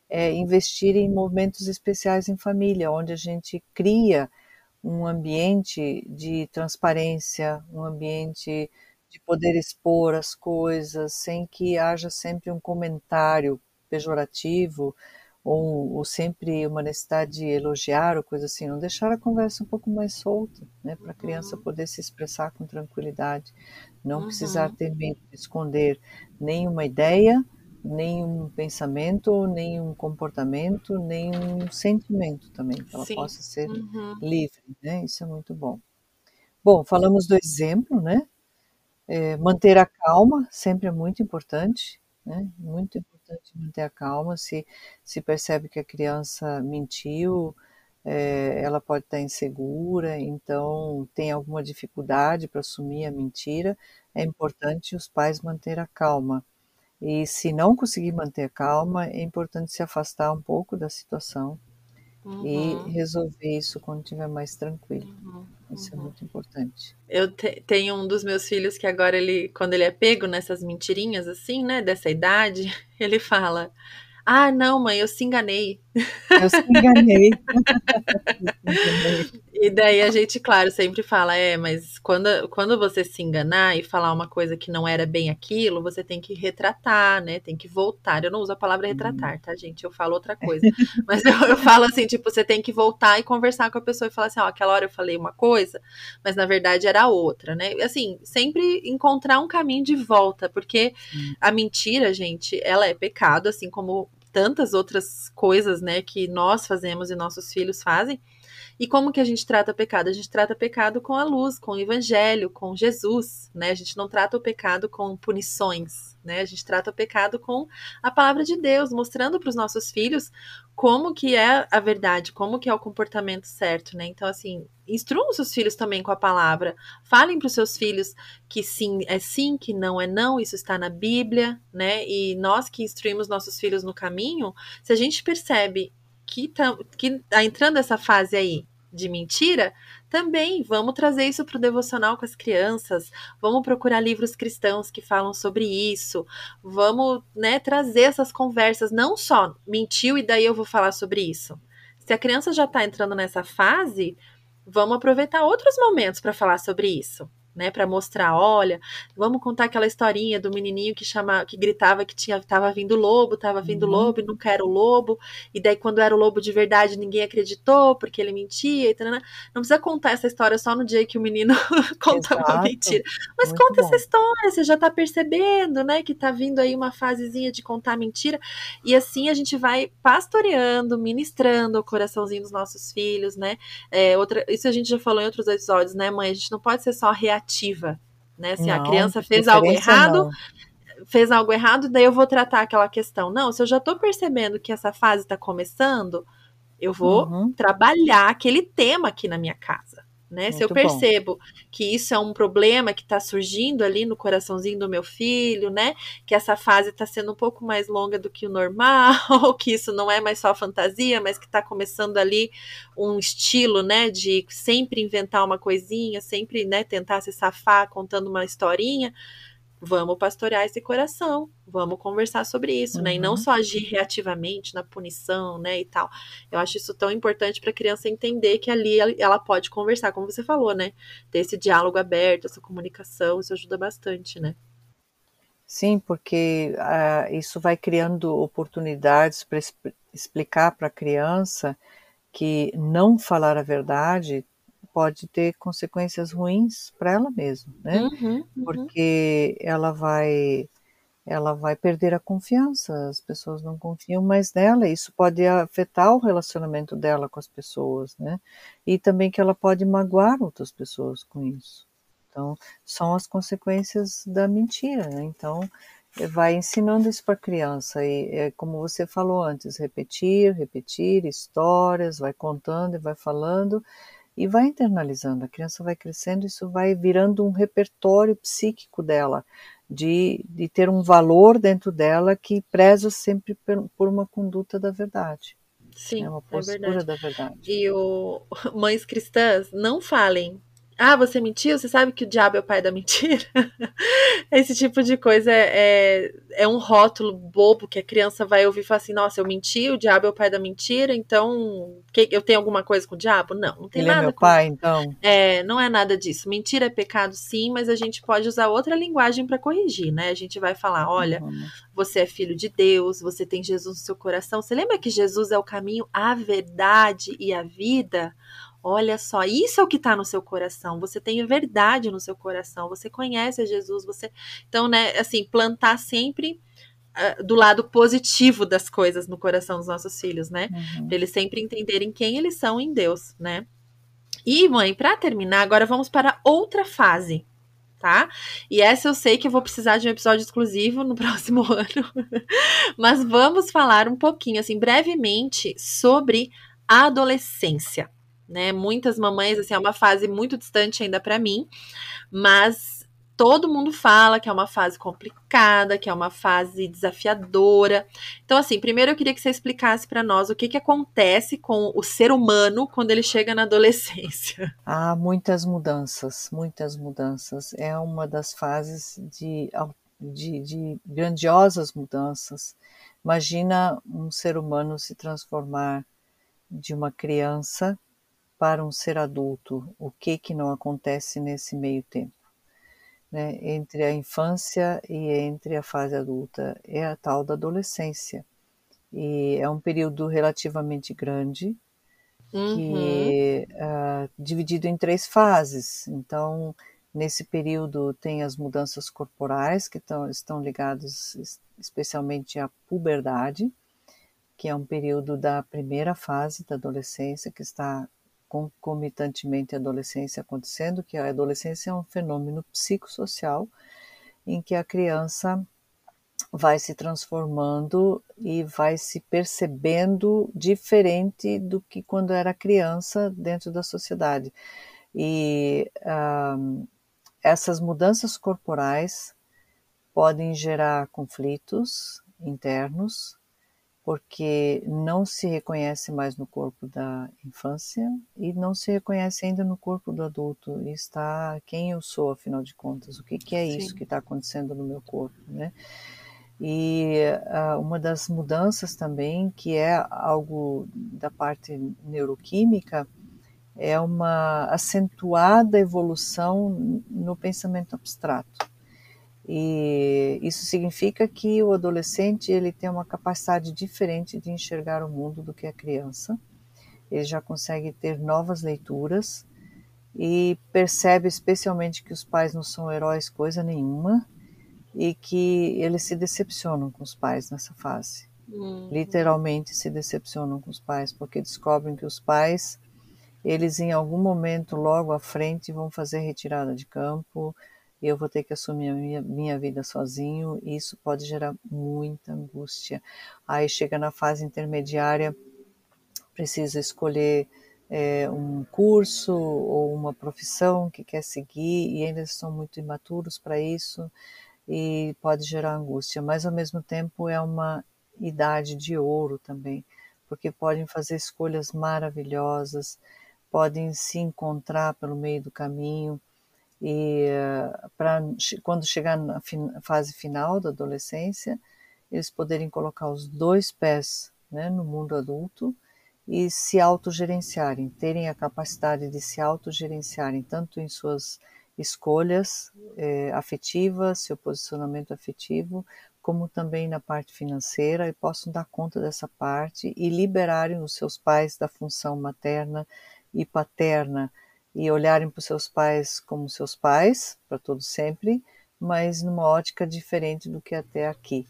é investir em momentos especiais em família, onde a gente cria um ambiente de transparência, um ambiente de poder expor as coisas sem que haja sempre um comentário pejorativo ou, ou, sempre uma necessidade de elogiar ou coisa assim, não deixar a conversa um pouco mais solta, né, para a criança uhum. poder se expressar com tranquilidade. Não uhum. precisar ter medo de esconder nenhuma ideia, nenhum pensamento, nenhum comportamento, nenhum sentimento também, que ela Sim. possa ser uhum. livre, né? Isso é muito bom. Bom, falamos do exemplo, né? É, manter a calma sempre é muito importante, né? Muito importante manter a calma. Se, se percebe que a criança mentiu, é, ela pode estar insegura, então tem alguma dificuldade para assumir a mentira, é importante os pais manter a calma. E se não conseguir manter a calma, é importante se afastar um pouco da situação uhum. e resolver isso quando estiver mais tranquilo. Uhum. Isso é uhum. muito importante. Eu te, tenho um dos meus filhos que agora ele, quando ele é pego nessas mentirinhas assim, né, dessa idade, [laughs] ele fala: "Ah, não, mãe, eu se enganei". Eu se enganei. [laughs] E daí a gente, claro, sempre fala, é, mas quando, quando você se enganar e falar uma coisa que não era bem aquilo, você tem que retratar, né? Tem que voltar. Eu não uso a palavra retratar, tá, gente? Eu falo outra coisa. [laughs] Mas eu, eu falo assim, tipo, você tem que voltar e conversar com a pessoa e falar assim, ó, aquela hora eu falei uma coisa, mas na verdade era outra, né? Assim, sempre encontrar um caminho de volta, porque a mentira, gente, ela é pecado, assim como tantas outras coisas, né, que nós fazemos e nossos filhos fazem. E como que a gente trata pecado? A gente trata pecado com a luz, com o evangelho, com Jesus, né? A gente não trata o pecado com punições, né? A gente trata o pecado com a palavra de Deus, mostrando para os nossos filhos como que é a verdade, como que é o comportamento certo, né? Então, assim, instruam os seus filhos também com a palavra. Falem para os seus filhos que sim é sim, que não é não, isso está na Bíblia, né? E nós que instruímos nossos filhos no caminho, se a gente percebe que tá, que tá entrando essa fase aí de mentira, também vamos trazer isso para o devocional com as crianças, vamos procurar livros cristãos que falam sobre isso, vamos né, trazer essas conversas, não só mentiu e daí eu vou falar sobre isso. Se a criança já está entrando nessa fase, vamos aproveitar outros momentos para falar sobre isso né, para mostrar, olha, vamos contar aquela historinha do menininho que chama, que gritava que tinha, tava vindo lobo, tava vindo uhum. lobo e nunca era o lobo, e daí quando era o lobo de verdade ninguém acreditou porque ele mentia, e tal, não precisa contar essa história só no dia que o menino [laughs] conta uma mentira, mas Muito conta bom. essa história, você já tá percebendo, né, que tá vindo aí uma fasezinha de contar mentira, e assim a gente vai pastoreando, ministrando o coraçãozinho dos nossos filhos, né, é, outra, isso a gente já falou em outros episódios, né, mãe, a gente não pode ser só reativo ativa, né? Se não, a criança fez algo errado, não. fez algo errado, daí eu vou tratar aquela questão. Não, se eu já estou percebendo que essa fase está começando, eu vou uhum. trabalhar aquele tema aqui na minha casa. Né? Se eu percebo bom. que isso é um problema que está surgindo ali no coraçãozinho do meu filho, né? Que essa fase está sendo um pouco mais longa do que o normal, ou [laughs] que isso não é mais só fantasia, mas que está começando ali um estilo, né? De sempre inventar uma coisinha, sempre, né? Tentar se safar contando uma historinha vamos pastorear esse coração, vamos conversar sobre isso, uhum. né? E não uhum. só agir reativamente na punição, né? E tal. Eu acho isso tão importante para a criança entender que ali ela pode conversar, como você falou, né? Ter esse diálogo aberto, essa comunicação, isso ajuda bastante, né? Sim, porque uh, isso vai criando oportunidades para explicar para a criança que não falar a verdade pode ter consequências ruins para ela mesma, né? Uhum, uhum. Porque ela vai ela vai perder a confiança, as pessoas não confiam mais nela, isso pode afetar o relacionamento dela com as pessoas, né? E também que ela pode magoar outras pessoas com isso. Então, são as consequências da mentira, né? Então, vai ensinando isso para a criança e é como você falou antes, repetir, repetir histórias, vai contando e vai falando e vai internalizando. A criança vai crescendo, isso vai virando um repertório psíquico dela, de, de ter um valor dentro dela que preza sempre por uma conduta da verdade. Sim, é uma postura é verdade. da verdade. E o [laughs] mães cristãs não falem ah, você mentiu? Você sabe que o diabo é o pai da mentira? [laughs] Esse tipo de coisa é, é, é, um rótulo bobo que a criança vai ouvir e falar assim: nossa, eu menti, o diabo é o pai da mentira, então que, eu tenho alguma coisa com o diabo? Não, não tem Ele nada. É meu com... pai, então? É, não é nada disso. Mentira é pecado, sim, mas a gente pode usar outra linguagem para corrigir, né? A gente vai falar: olha, uhum. você é filho de Deus, você tem Jesus no seu coração. Você lembra que Jesus é o caminho, a verdade e a vida? Olha só, isso é o que está no seu coração. Você tem verdade no seu coração. Você conhece Jesus. Você, então, né? Assim, plantar sempre uh, do lado positivo das coisas no coração dos nossos filhos, né? Uhum. Para eles sempre entenderem quem eles são em Deus, né? E, mãe, para terminar, agora vamos para outra fase, tá? E essa eu sei que eu vou precisar de um episódio exclusivo no [laughs] próximo ano. Mas vamos falar um pouquinho, assim, brevemente, sobre a adolescência. Né, muitas mamães, assim, é uma fase muito distante ainda para mim, mas todo mundo fala que é uma fase complicada, que é uma fase desafiadora. Então, assim, primeiro eu queria que você explicasse para nós o que, que acontece com o ser humano quando ele chega na adolescência. [laughs] Há muitas mudanças, muitas mudanças. É uma das fases de, de, de grandiosas mudanças. Imagina um ser humano se transformar de uma criança para um ser adulto. O que que não acontece nesse meio tempo? né, entre a infância e entre a fase adulta é a tal da adolescência. E é um período relativamente grande, uhum. que uh, dividido em três fases. Então, nesse período tem as mudanças corporais que tão, estão ligadas especialmente à puberdade, que é um período da primeira fase da adolescência que está concomitantemente a adolescência acontecendo, que a adolescência é um fenômeno psicossocial em que a criança vai se transformando e vai se percebendo diferente do que quando era criança dentro da sociedade. E um, essas mudanças corporais podem gerar conflitos internos, porque não se reconhece mais no corpo da infância e não se reconhece ainda no corpo do adulto. E está quem eu sou, afinal de contas, o que, que é isso Sim. que está acontecendo no meu corpo, né? E uh, uma das mudanças também, que é algo da parte neuroquímica, é uma acentuada evolução no pensamento abstrato. E isso significa que o adolescente ele tem uma capacidade diferente de enxergar o mundo do que a criança. Ele já consegue ter novas leituras e percebe especialmente que os pais não são heróis coisa nenhuma e que eles se decepcionam com os pais nessa fase. Uhum. Literalmente se decepcionam com os pais porque descobrem que os pais eles em algum momento logo à frente vão fazer retirada de campo, eu vou ter que assumir a minha, minha vida sozinho, e isso pode gerar muita angústia. Aí chega na fase intermediária, precisa escolher é, um curso ou uma profissão que quer seguir e ainda são muito imaturos para isso e pode gerar angústia, mas ao mesmo tempo é uma idade de ouro também, porque podem fazer escolhas maravilhosas, podem se encontrar pelo meio do caminho e para quando chegar na fase final da adolescência, eles poderem colocar os dois pés né, no mundo adulto e se autogerenciarem, terem a capacidade de se autogerenciarem, tanto em suas escolhas é, afetivas, seu posicionamento afetivo, como também na parte financeira, e possam dar conta dessa parte e liberarem os seus pais da função materna e paterna e olharem para os seus pais como seus pais, para todos sempre, mas numa ótica diferente do que até aqui.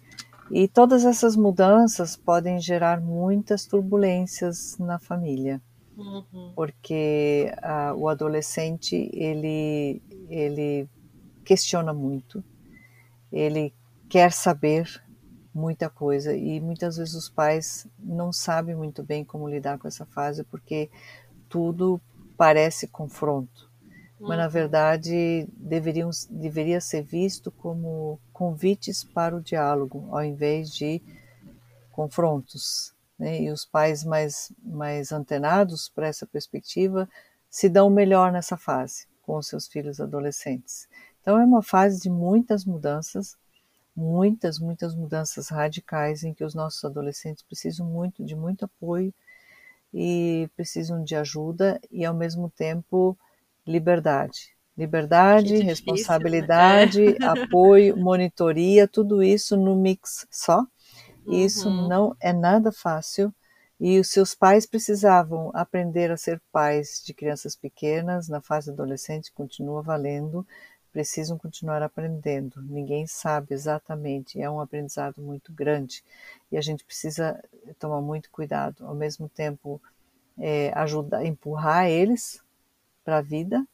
E todas essas mudanças podem gerar muitas turbulências na família, uhum. porque uh, o adolescente ele ele questiona muito, ele quer saber muita coisa e muitas vezes os pais não sabem muito bem como lidar com essa fase porque tudo parece confronto, mas na uhum. verdade deveriam, deveria ser visto como convites para o diálogo, ao invés de confrontos. Né? E os pais mais, mais antenados para essa perspectiva se dão melhor nessa fase com os seus filhos adolescentes. Então é uma fase de muitas mudanças, muitas, muitas mudanças radicais em que os nossos adolescentes precisam muito de muito apoio e precisam de ajuda e ao mesmo tempo liberdade. Liberdade, difícil, responsabilidade, né? [laughs] apoio, monitoria, tudo isso no mix só. Uhum. Isso não é nada fácil E os seus pais precisavam aprender a ser pais de crianças pequenas, na fase adolescente continua valendo, precisam continuar aprendendo. Ninguém sabe exatamente, é um aprendizado muito grande e a gente precisa tomar muito cuidado. Ao mesmo tempo, é, ajudar, empurrar eles para a vida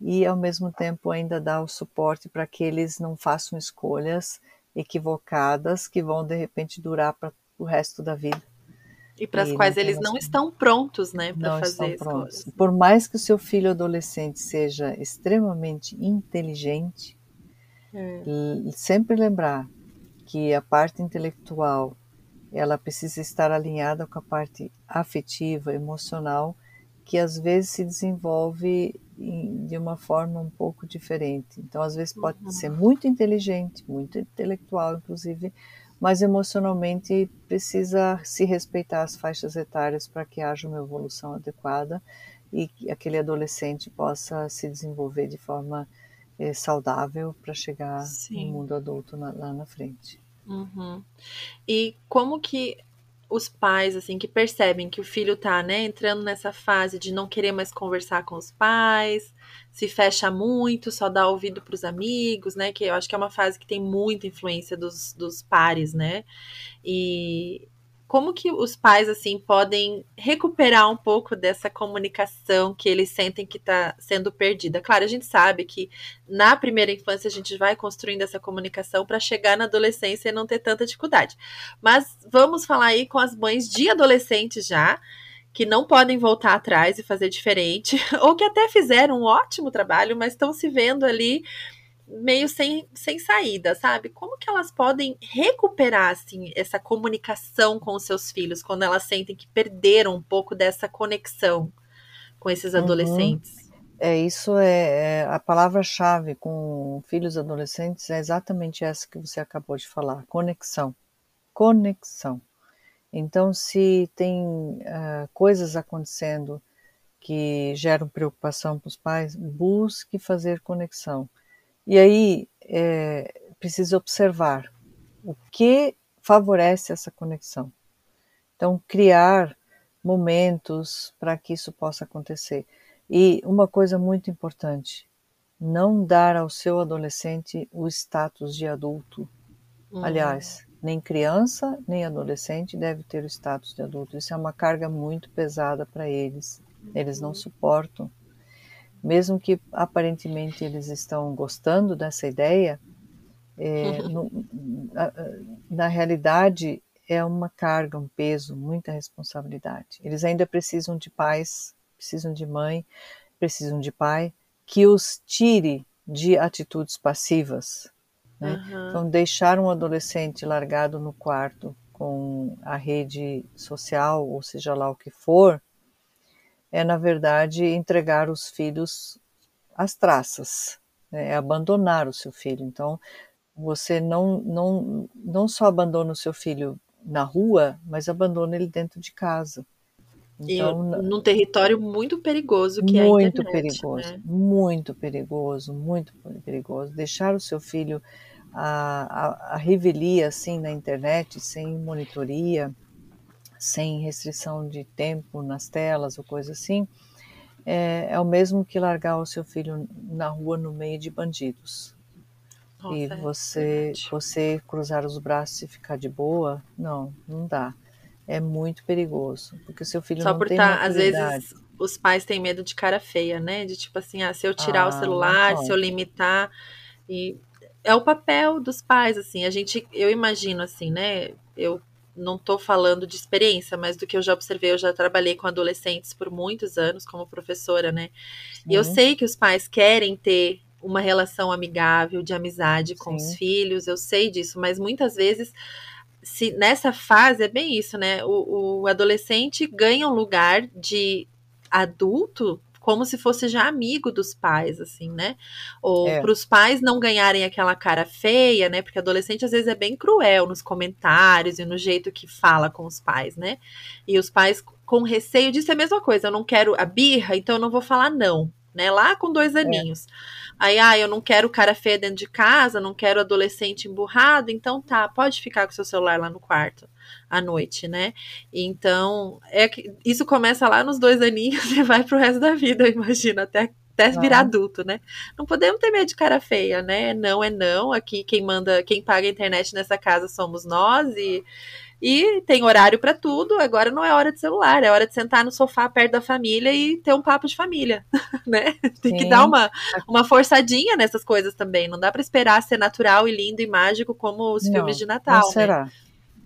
e, ao mesmo tempo, ainda dar o suporte para que eles não façam escolhas equivocadas que vão, de repente, durar para o resto da vida. E para as quais eles não estão prontos, né, para fazer estão prontos. Por mais que o seu filho adolescente seja extremamente inteligente, é. sempre lembrar que a parte intelectual ela precisa estar alinhada com a parte afetiva, emocional, que às vezes se desenvolve de uma forma um pouco diferente. Então, às vezes pode uhum. ser muito inteligente, muito intelectual, inclusive, mas emocionalmente precisa se respeitar as faixas etárias para que haja uma evolução adequada e que aquele adolescente possa se desenvolver de forma eh, saudável para chegar Sim. no mundo adulto na, lá na frente. Uhum. E como que os pais, assim, que percebem que o filho tá, né, entrando nessa fase de não querer mais conversar com os pais, se fecha muito, só dá ouvido para os amigos, né, que eu acho que é uma fase que tem muita influência dos, dos pares, né, e como que os pais assim podem recuperar um pouco dessa comunicação que eles sentem que está sendo perdida? Claro, a gente sabe que na primeira infância a gente vai construindo essa comunicação para chegar na adolescência e não ter tanta dificuldade. Mas vamos falar aí com as mães de adolescentes já que não podem voltar atrás e fazer diferente, [laughs] ou que até fizeram um ótimo trabalho, mas estão se vendo ali meio sem, sem saída, sabe? Como que elas podem recuperar assim essa comunicação com os seus filhos quando elas sentem que perderam um pouco dessa conexão com esses uhum. adolescentes? É isso é, é a palavra-chave com filhos adolescentes é exatamente essa que você acabou de falar, conexão, conexão. Então, se tem uh, coisas acontecendo que geram preocupação para os pais, busque fazer conexão e aí é, precisa observar o que favorece essa conexão. Então, criar momentos para que isso possa acontecer. E uma coisa muito importante: não dar ao seu adolescente o status de adulto. Uhum. Aliás, nem criança nem adolescente deve ter o status de adulto. Isso é uma carga muito pesada para eles. Eles não suportam mesmo que aparentemente eles estão gostando dessa ideia, é, [laughs] no, na, na realidade é uma carga, um peso, muita responsabilidade. Eles ainda precisam de pais, precisam de mãe, precisam de pai que os tire de atitudes passivas. Né? Uhum. Então, deixar um adolescente largado no quarto com a rede social, ou seja lá o que for, é, na verdade, entregar os filhos às traças, né? é abandonar o seu filho. Então, você não, não, não só abandona o seu filho na rua, mas abandona ele dentro de casa. Então, e num território muito perigoso que muito é Muito perigoso, né? muito perigoso, muito perigoso. Deixar o seu filho a, a, a revelia assim na internet, sem monitoria, sem restrição de tempo nas telas ou coisa assim, é, é o mesmo que largar o seu filho na rua no meio de bandidos. Nossa, e é você, é você cruzar os braços e ficar de boa, não, não dá. É muito perigoso, porque o seu filho Só não por tem tá, às vezes os pais têm medo de cara feia, né? De tipo assim, ah, se eu tirar ah, o celular, se eu limitar e é o papel dos pais assim. A gente, eu imagino assim, né? Eu não estou falando de experiência, mas do que eu já observei, eu já trabalhei com adolescentes por muitos anos como professora, né? Sim. E eu sei que os pais querem ter uma relação amigável, de amizade com Sim. os filhos, eu sei disso, mas muitas vezes se nessa fase é bem isso, né? O, o adolescente ganha um lugar de adulto como se fosse já amigo dos pais, assim, né? Ou é. para os pais não ganharem aquela cara feia, né? Porque adolescente às vezes é bem cruel nos comentários e no jeito que fala com os pais, né? E os pais com receio disso é a mesma coisa. Eu não quero a birra, então eu não vou falar não né? Lá com dois aninhos. É. Aí, ah, eu não quero cara feia dentro de casa, não quero adolescente emburrado, então tá, pode ficar com seu celular lá no quarto à noite, né? Então, é que isso começa lá nos dois aninhos [laughs] e vai pro resto da vida, eu imagino, até até virar adulto, né? Não podemos ter medo de cara feia, né? Não é não. Aqui quem manda, quem paga a internet nessa casa somos nós e e tem horário para tudo. Agora não é hora de celular, é hora de sentar no sofá perto da família e ter um papo de família, [laughs] né? Tem Sim. que dar uma, uma forçadinha nessas coisas também. Não dá para esperar ser natural e lindo e mágico como os não, filmes de Natal. Não né? será.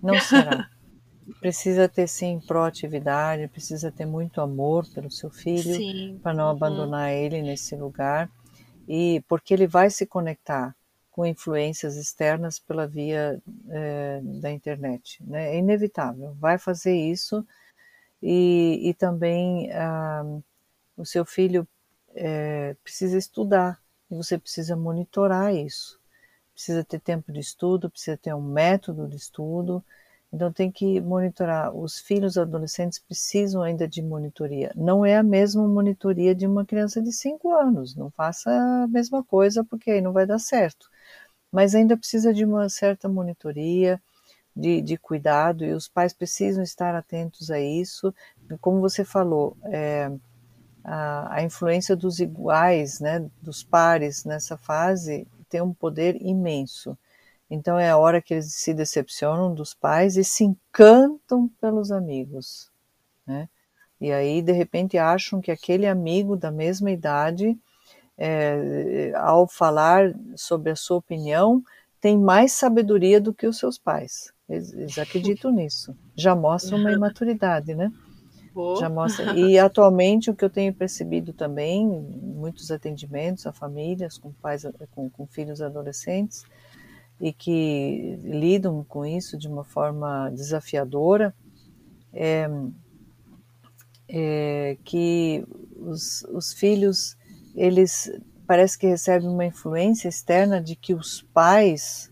Não [laughs] será. precisa ter sim proatividade, precisa ter muito amor pelo seu filho para não uhum. abandonar ele nesse lugar e porque ele vai se conectar com influências externas pela via é, da internet, né? É inevitável, vai fazer isso e, e também ah, o seu filho é, precisa estudar e você precisa monitorar isso. Precisa ter tempo de estudo, precisa ter um método de estudo então tem que monitorar. Os filhos adolescentes precisam ainda de monitoria. Não é a mesma monitoria de uma criança de 5 anos. Não faça a mesma coisa porque aí não vai dar certo. Mas ainda precisa de uma certa monitoria, de, de cuidado, e os pais precisam estar atentos a isso. Como você falou, é, a, a influência dos iguais, né, dos pares nessa fase tem um poder imenso. Então é a hora que eles se decepcionam dos pais e se encantam pelos amigos, né? E aí de repente acham que aquele amigo da mesma idade, é, ao falar sobre a sua opinião, tem mais sabedoria do que os seus pais. Eles, eles acreditam nisso. Já mostra uma imaturidade, né? Já mostra. E atualmente o que eu tenho percebido também, muitos atendimentos a famílias com pais com, com filhos adolescentes, e que lidam com isso de uma forma desafiadora, é, é que os, os filhos, eles parece que recebem uma influência externa de que os pais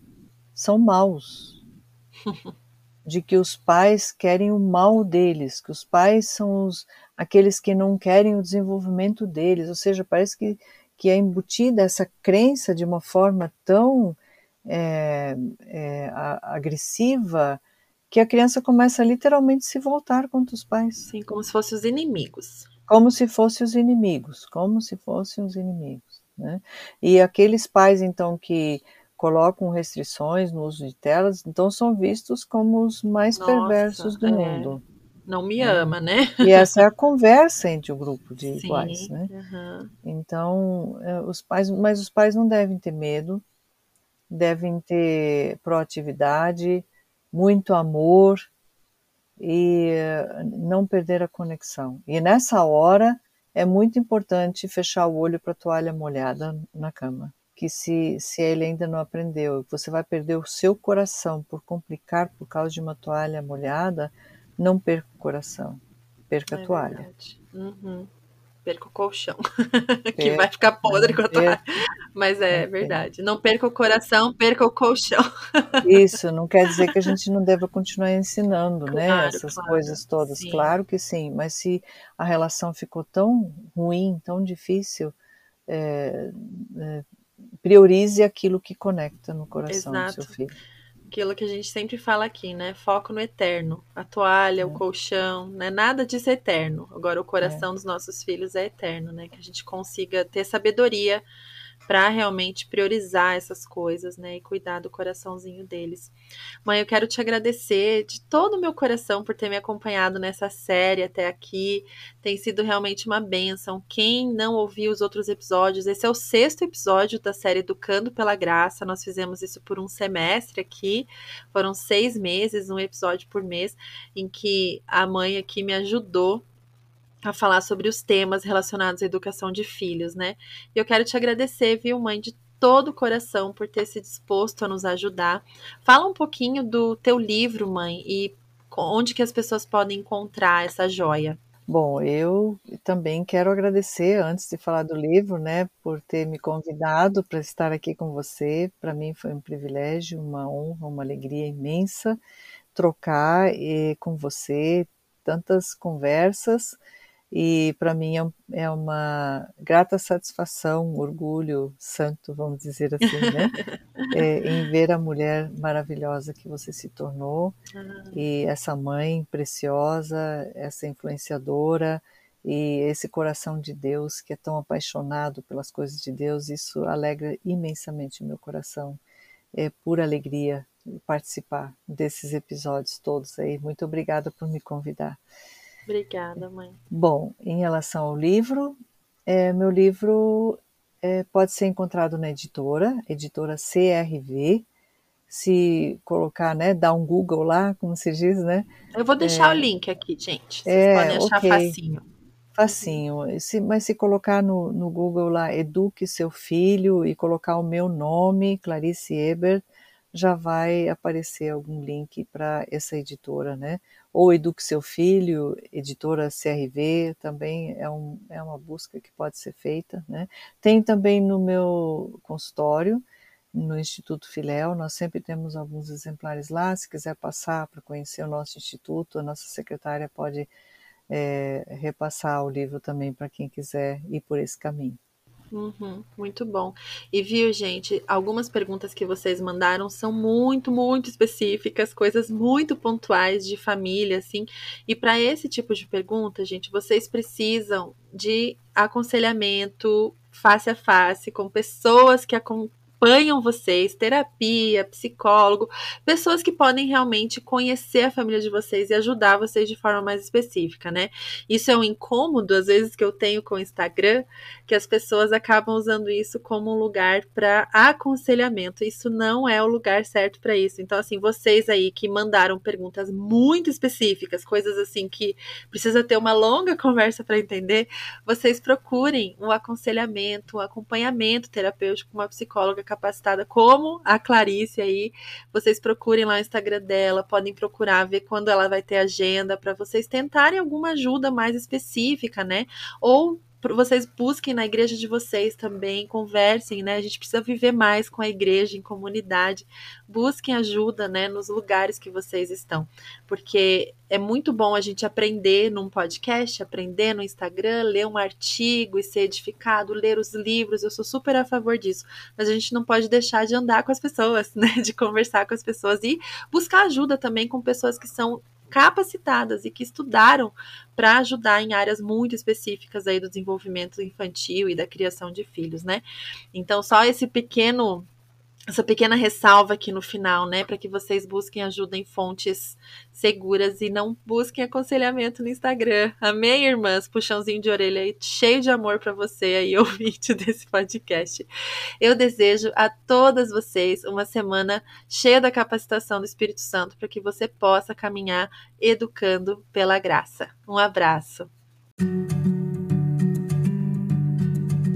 são maus, [laughs] de que os pais querem o mal deles, que os pais são os, aqueles que não querem o desenvolvimento deles, ou seja, parece que, que é embutida essa crença de uma forma tão é, é, agressiva que a criança começa a literalmente se voltar contra os pais. Sim, como se fossem os inimigos. Como se fossem os inimigos, como se fossem os inimigos. Né? E aqueles pais, então, que colocam restrições no uso de telas, então são vistos como os mais Nossa, perversos do é. mundo. Não me ama, né? E essa é a conversa entre o grupo de Sim, iguais, né? Uhum. Então, é, os pais, mas os pais não devem ter medo, devem ter proatividade, muito amor e não perder a conexão. E nessa hora é muito importante fechar o olho para a toalha molhada na cama. Que se, se ele ainda não aprendeu, você vai perder o seu coração por complicar por causa de uma toalha molhada, não perca o coração, perca é a toalha. Uhum perca o colchão, [laughs] que vai ficar podre a toalha. Mas é verdade. Não perca o coração, perca o colchão. [laughs] Isso, não quer dizer que a gente não deva continuar ensinando, né, claro, né? Essas claro, coisas todas. Sim. Claro que sim, mas se a relação ficou tão ruim, tão difícil, é, é, priorize aquilo que conecta no coração Exato. do seu filho aquilo que a gente sempre fala aqui, né? Foco no eterno. A toalha, é. o colchão, né? Nada disso é eterno. Agora o coração é. dos nossos filhos é eterno, né? Que a gente consiga ter sabedoria para realmente priorizar essas coisas, né, e cuidar do coraçãozinho deles. Mãe, eu quero te agradecer de todo o meu coração por ter me acompanhado nessa série até aqui. Tem sido realmente uma benção. Quem não ouviu os outros episódios, esse é o sexto episódio da série Educando pela Graça. Nós fizemos isso por um semestre aqui. Foram seis meses, um episódio por mês, em que a mãe aqui me ajudou a falar sobre os temas relacionados à educação de filhos, né? E eu quero te agradecer, viu, mãe, de todo o coração por ter se disposto a nos ajudar. Fala um pouquinho do teu livro, mãe, e onde que as pessoas podem encontrar essa joia. Bom, eu também quero agradecer, antes de falar do livro, né, por ter me convidado para estar aqui com você. Para mim foi um privilégio, uma honra, uma alegria imensa trocar eh, com você tantas conversas e para mim é, é uma grata satisfação, orgulho santo, vamos dizer assim, né? [laughs] é, em ver a mulher maravilhosa que você se tornou ah. e essa mãe preciosa, essa influenciadora e esse coração de Deus que é tão apaixonado pelas coisas de Deus, isso alegra imensamente o meu coração. É pura alegria participar desses episódios todos aí. Muito obrigada por me convidar. Obrigada, mãe. Bom, em relação ao livro, é, meu livro é, pode ser encontrado na editora, editora CRV. Se colocar, né, dar um Google lá, como se diz, né? Eu vou deixar é, o link aqui, gente. Vocês é, podem achar okay. facinho. Facinho. Se, mas se colocar no, no Google lá, Eduque Seu Filho, e colocar o meu nome, Clarice Ebert, já vai aparecer algum link para essa editora, né? Ou Eduque Seu Filho, editora CRV, também é, um, é uma busca que pode ser feita, né? Tem também no meu consultório, no Instituto Filéu, nós sempre temos alguns exemplares lá, se quiser passar para conhecer o nosso instituto, a nossa secretária pode é, repassar o livro também para quem quiser ir por esse caminho. Uhum, muito bom. E viu, gente, algumas perguntas que vocês mandaram são muito, muito específicas, coisas muito pontuais de família, assim. E para esse tipo de pergunta, gente, vocês precisam de aconselhamento face a face com pessoas que acompanham vocês, terapia, psicólogo, pessoas que podem realmente conhecer a família de vocês e ajudar vocês de forma mais específica, né? Isso é um incômodo, às vezes, que eu tenho com o Instagram, que as pessoas acabam usando isso como um lugar para aconselhamento. Isso não é o lugar certo para isso. Então, assim, vocês aí que mandaram perguntas muito específicas, coisas assim que precisa ter uma longa conversa para entender, vocês procurem um aconselhamento, um acompanhamento terapêutico uma psicóloga capacitada como a Clarice aí. Vocês procurem lá o Instagram dela, podem procurar ver quando ela vai ter agenda para vocês tentarem alguma ajuda mais específica, né? Ou vocês busquem na igreja de vocês também, conversem, né? A gente precisa viver mais com a igreja em comunidade. Busquem ajuda, né, nos lugares que vocês estão, porque é muito bom a gente aprender num podcast, aprender no Instagram, ler um artigo e ser edificado, ler os livros. Eu sou super a favor disso, mas a gente não pode deixar de andar com as pessoas, [laughs] né? De conversar com as pessoas e buscar ajuda também com pessoas que são capacitadas e que estudaram para ajudar em áreas muito específicas aí do desenvolvimento infantil e da criação de filhos, né? Então, só esse pequeno essa pequena ressalva aqui no final, né, para que vocês busquem ajuda em fontes seguras e não busquem aconselhamento no Instagram. Amém, irmãs? Puxãozinho de orelha aí, cheio de amor para você aí, [laughs] ouvinte desse podcast. Eu desejo a todas vocês uma semana cheia da capacitação do Espírito Santo para que você possa caminhar educando pela graça. Um abraço.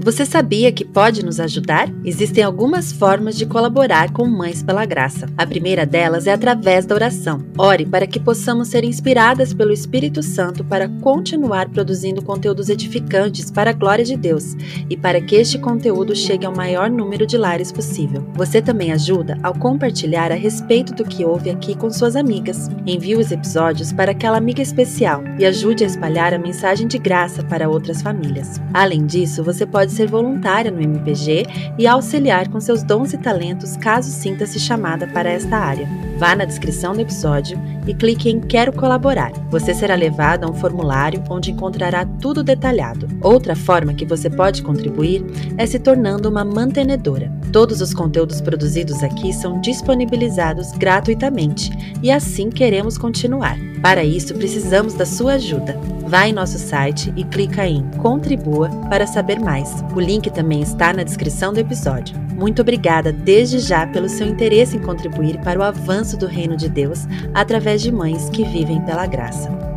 Você sabia que pode nos ajudar? Existem algumas formas de colaborar com Mães pela Graça. A primeira delas é através da oração. Ore para que possamos ser inspiradas pelo Espírito Santo para continuar produzindo conteúdos edificantes para a glória de Deus e para que este conteúdo chegue ao maior número de lares possível. Você também ajuda ao compartilhar a respeito do que ouve aqui com suas amigas. Envie os episódios para aquela amiga especial e ajude a espalhar a mensagem de graça para outras famílias. Além disso, você pode ser voluntária no MPG e auxiliar com seus dons e talentos caso sinta-se chamada para esta área. Vá na descrição do episódio e clique em Quero colaborar. Você será levado a um formulário onde encontrará tudo detalhado. Outra forma que você pode contribuir é se tornando uma mantenedora. Todos os conteúdos produzidos aqui são disponibilizados gratuitamente e assim queremos continuar. Para isso, precisamos da sua ajuda. Vá em nosso site e clica em Contribua para saber mais. O link também está na descrição do episódio. Muito obrigada desde já pelo seu interesse em contribuir para o avanço do reino de Deus através de mães que vivem pela graça.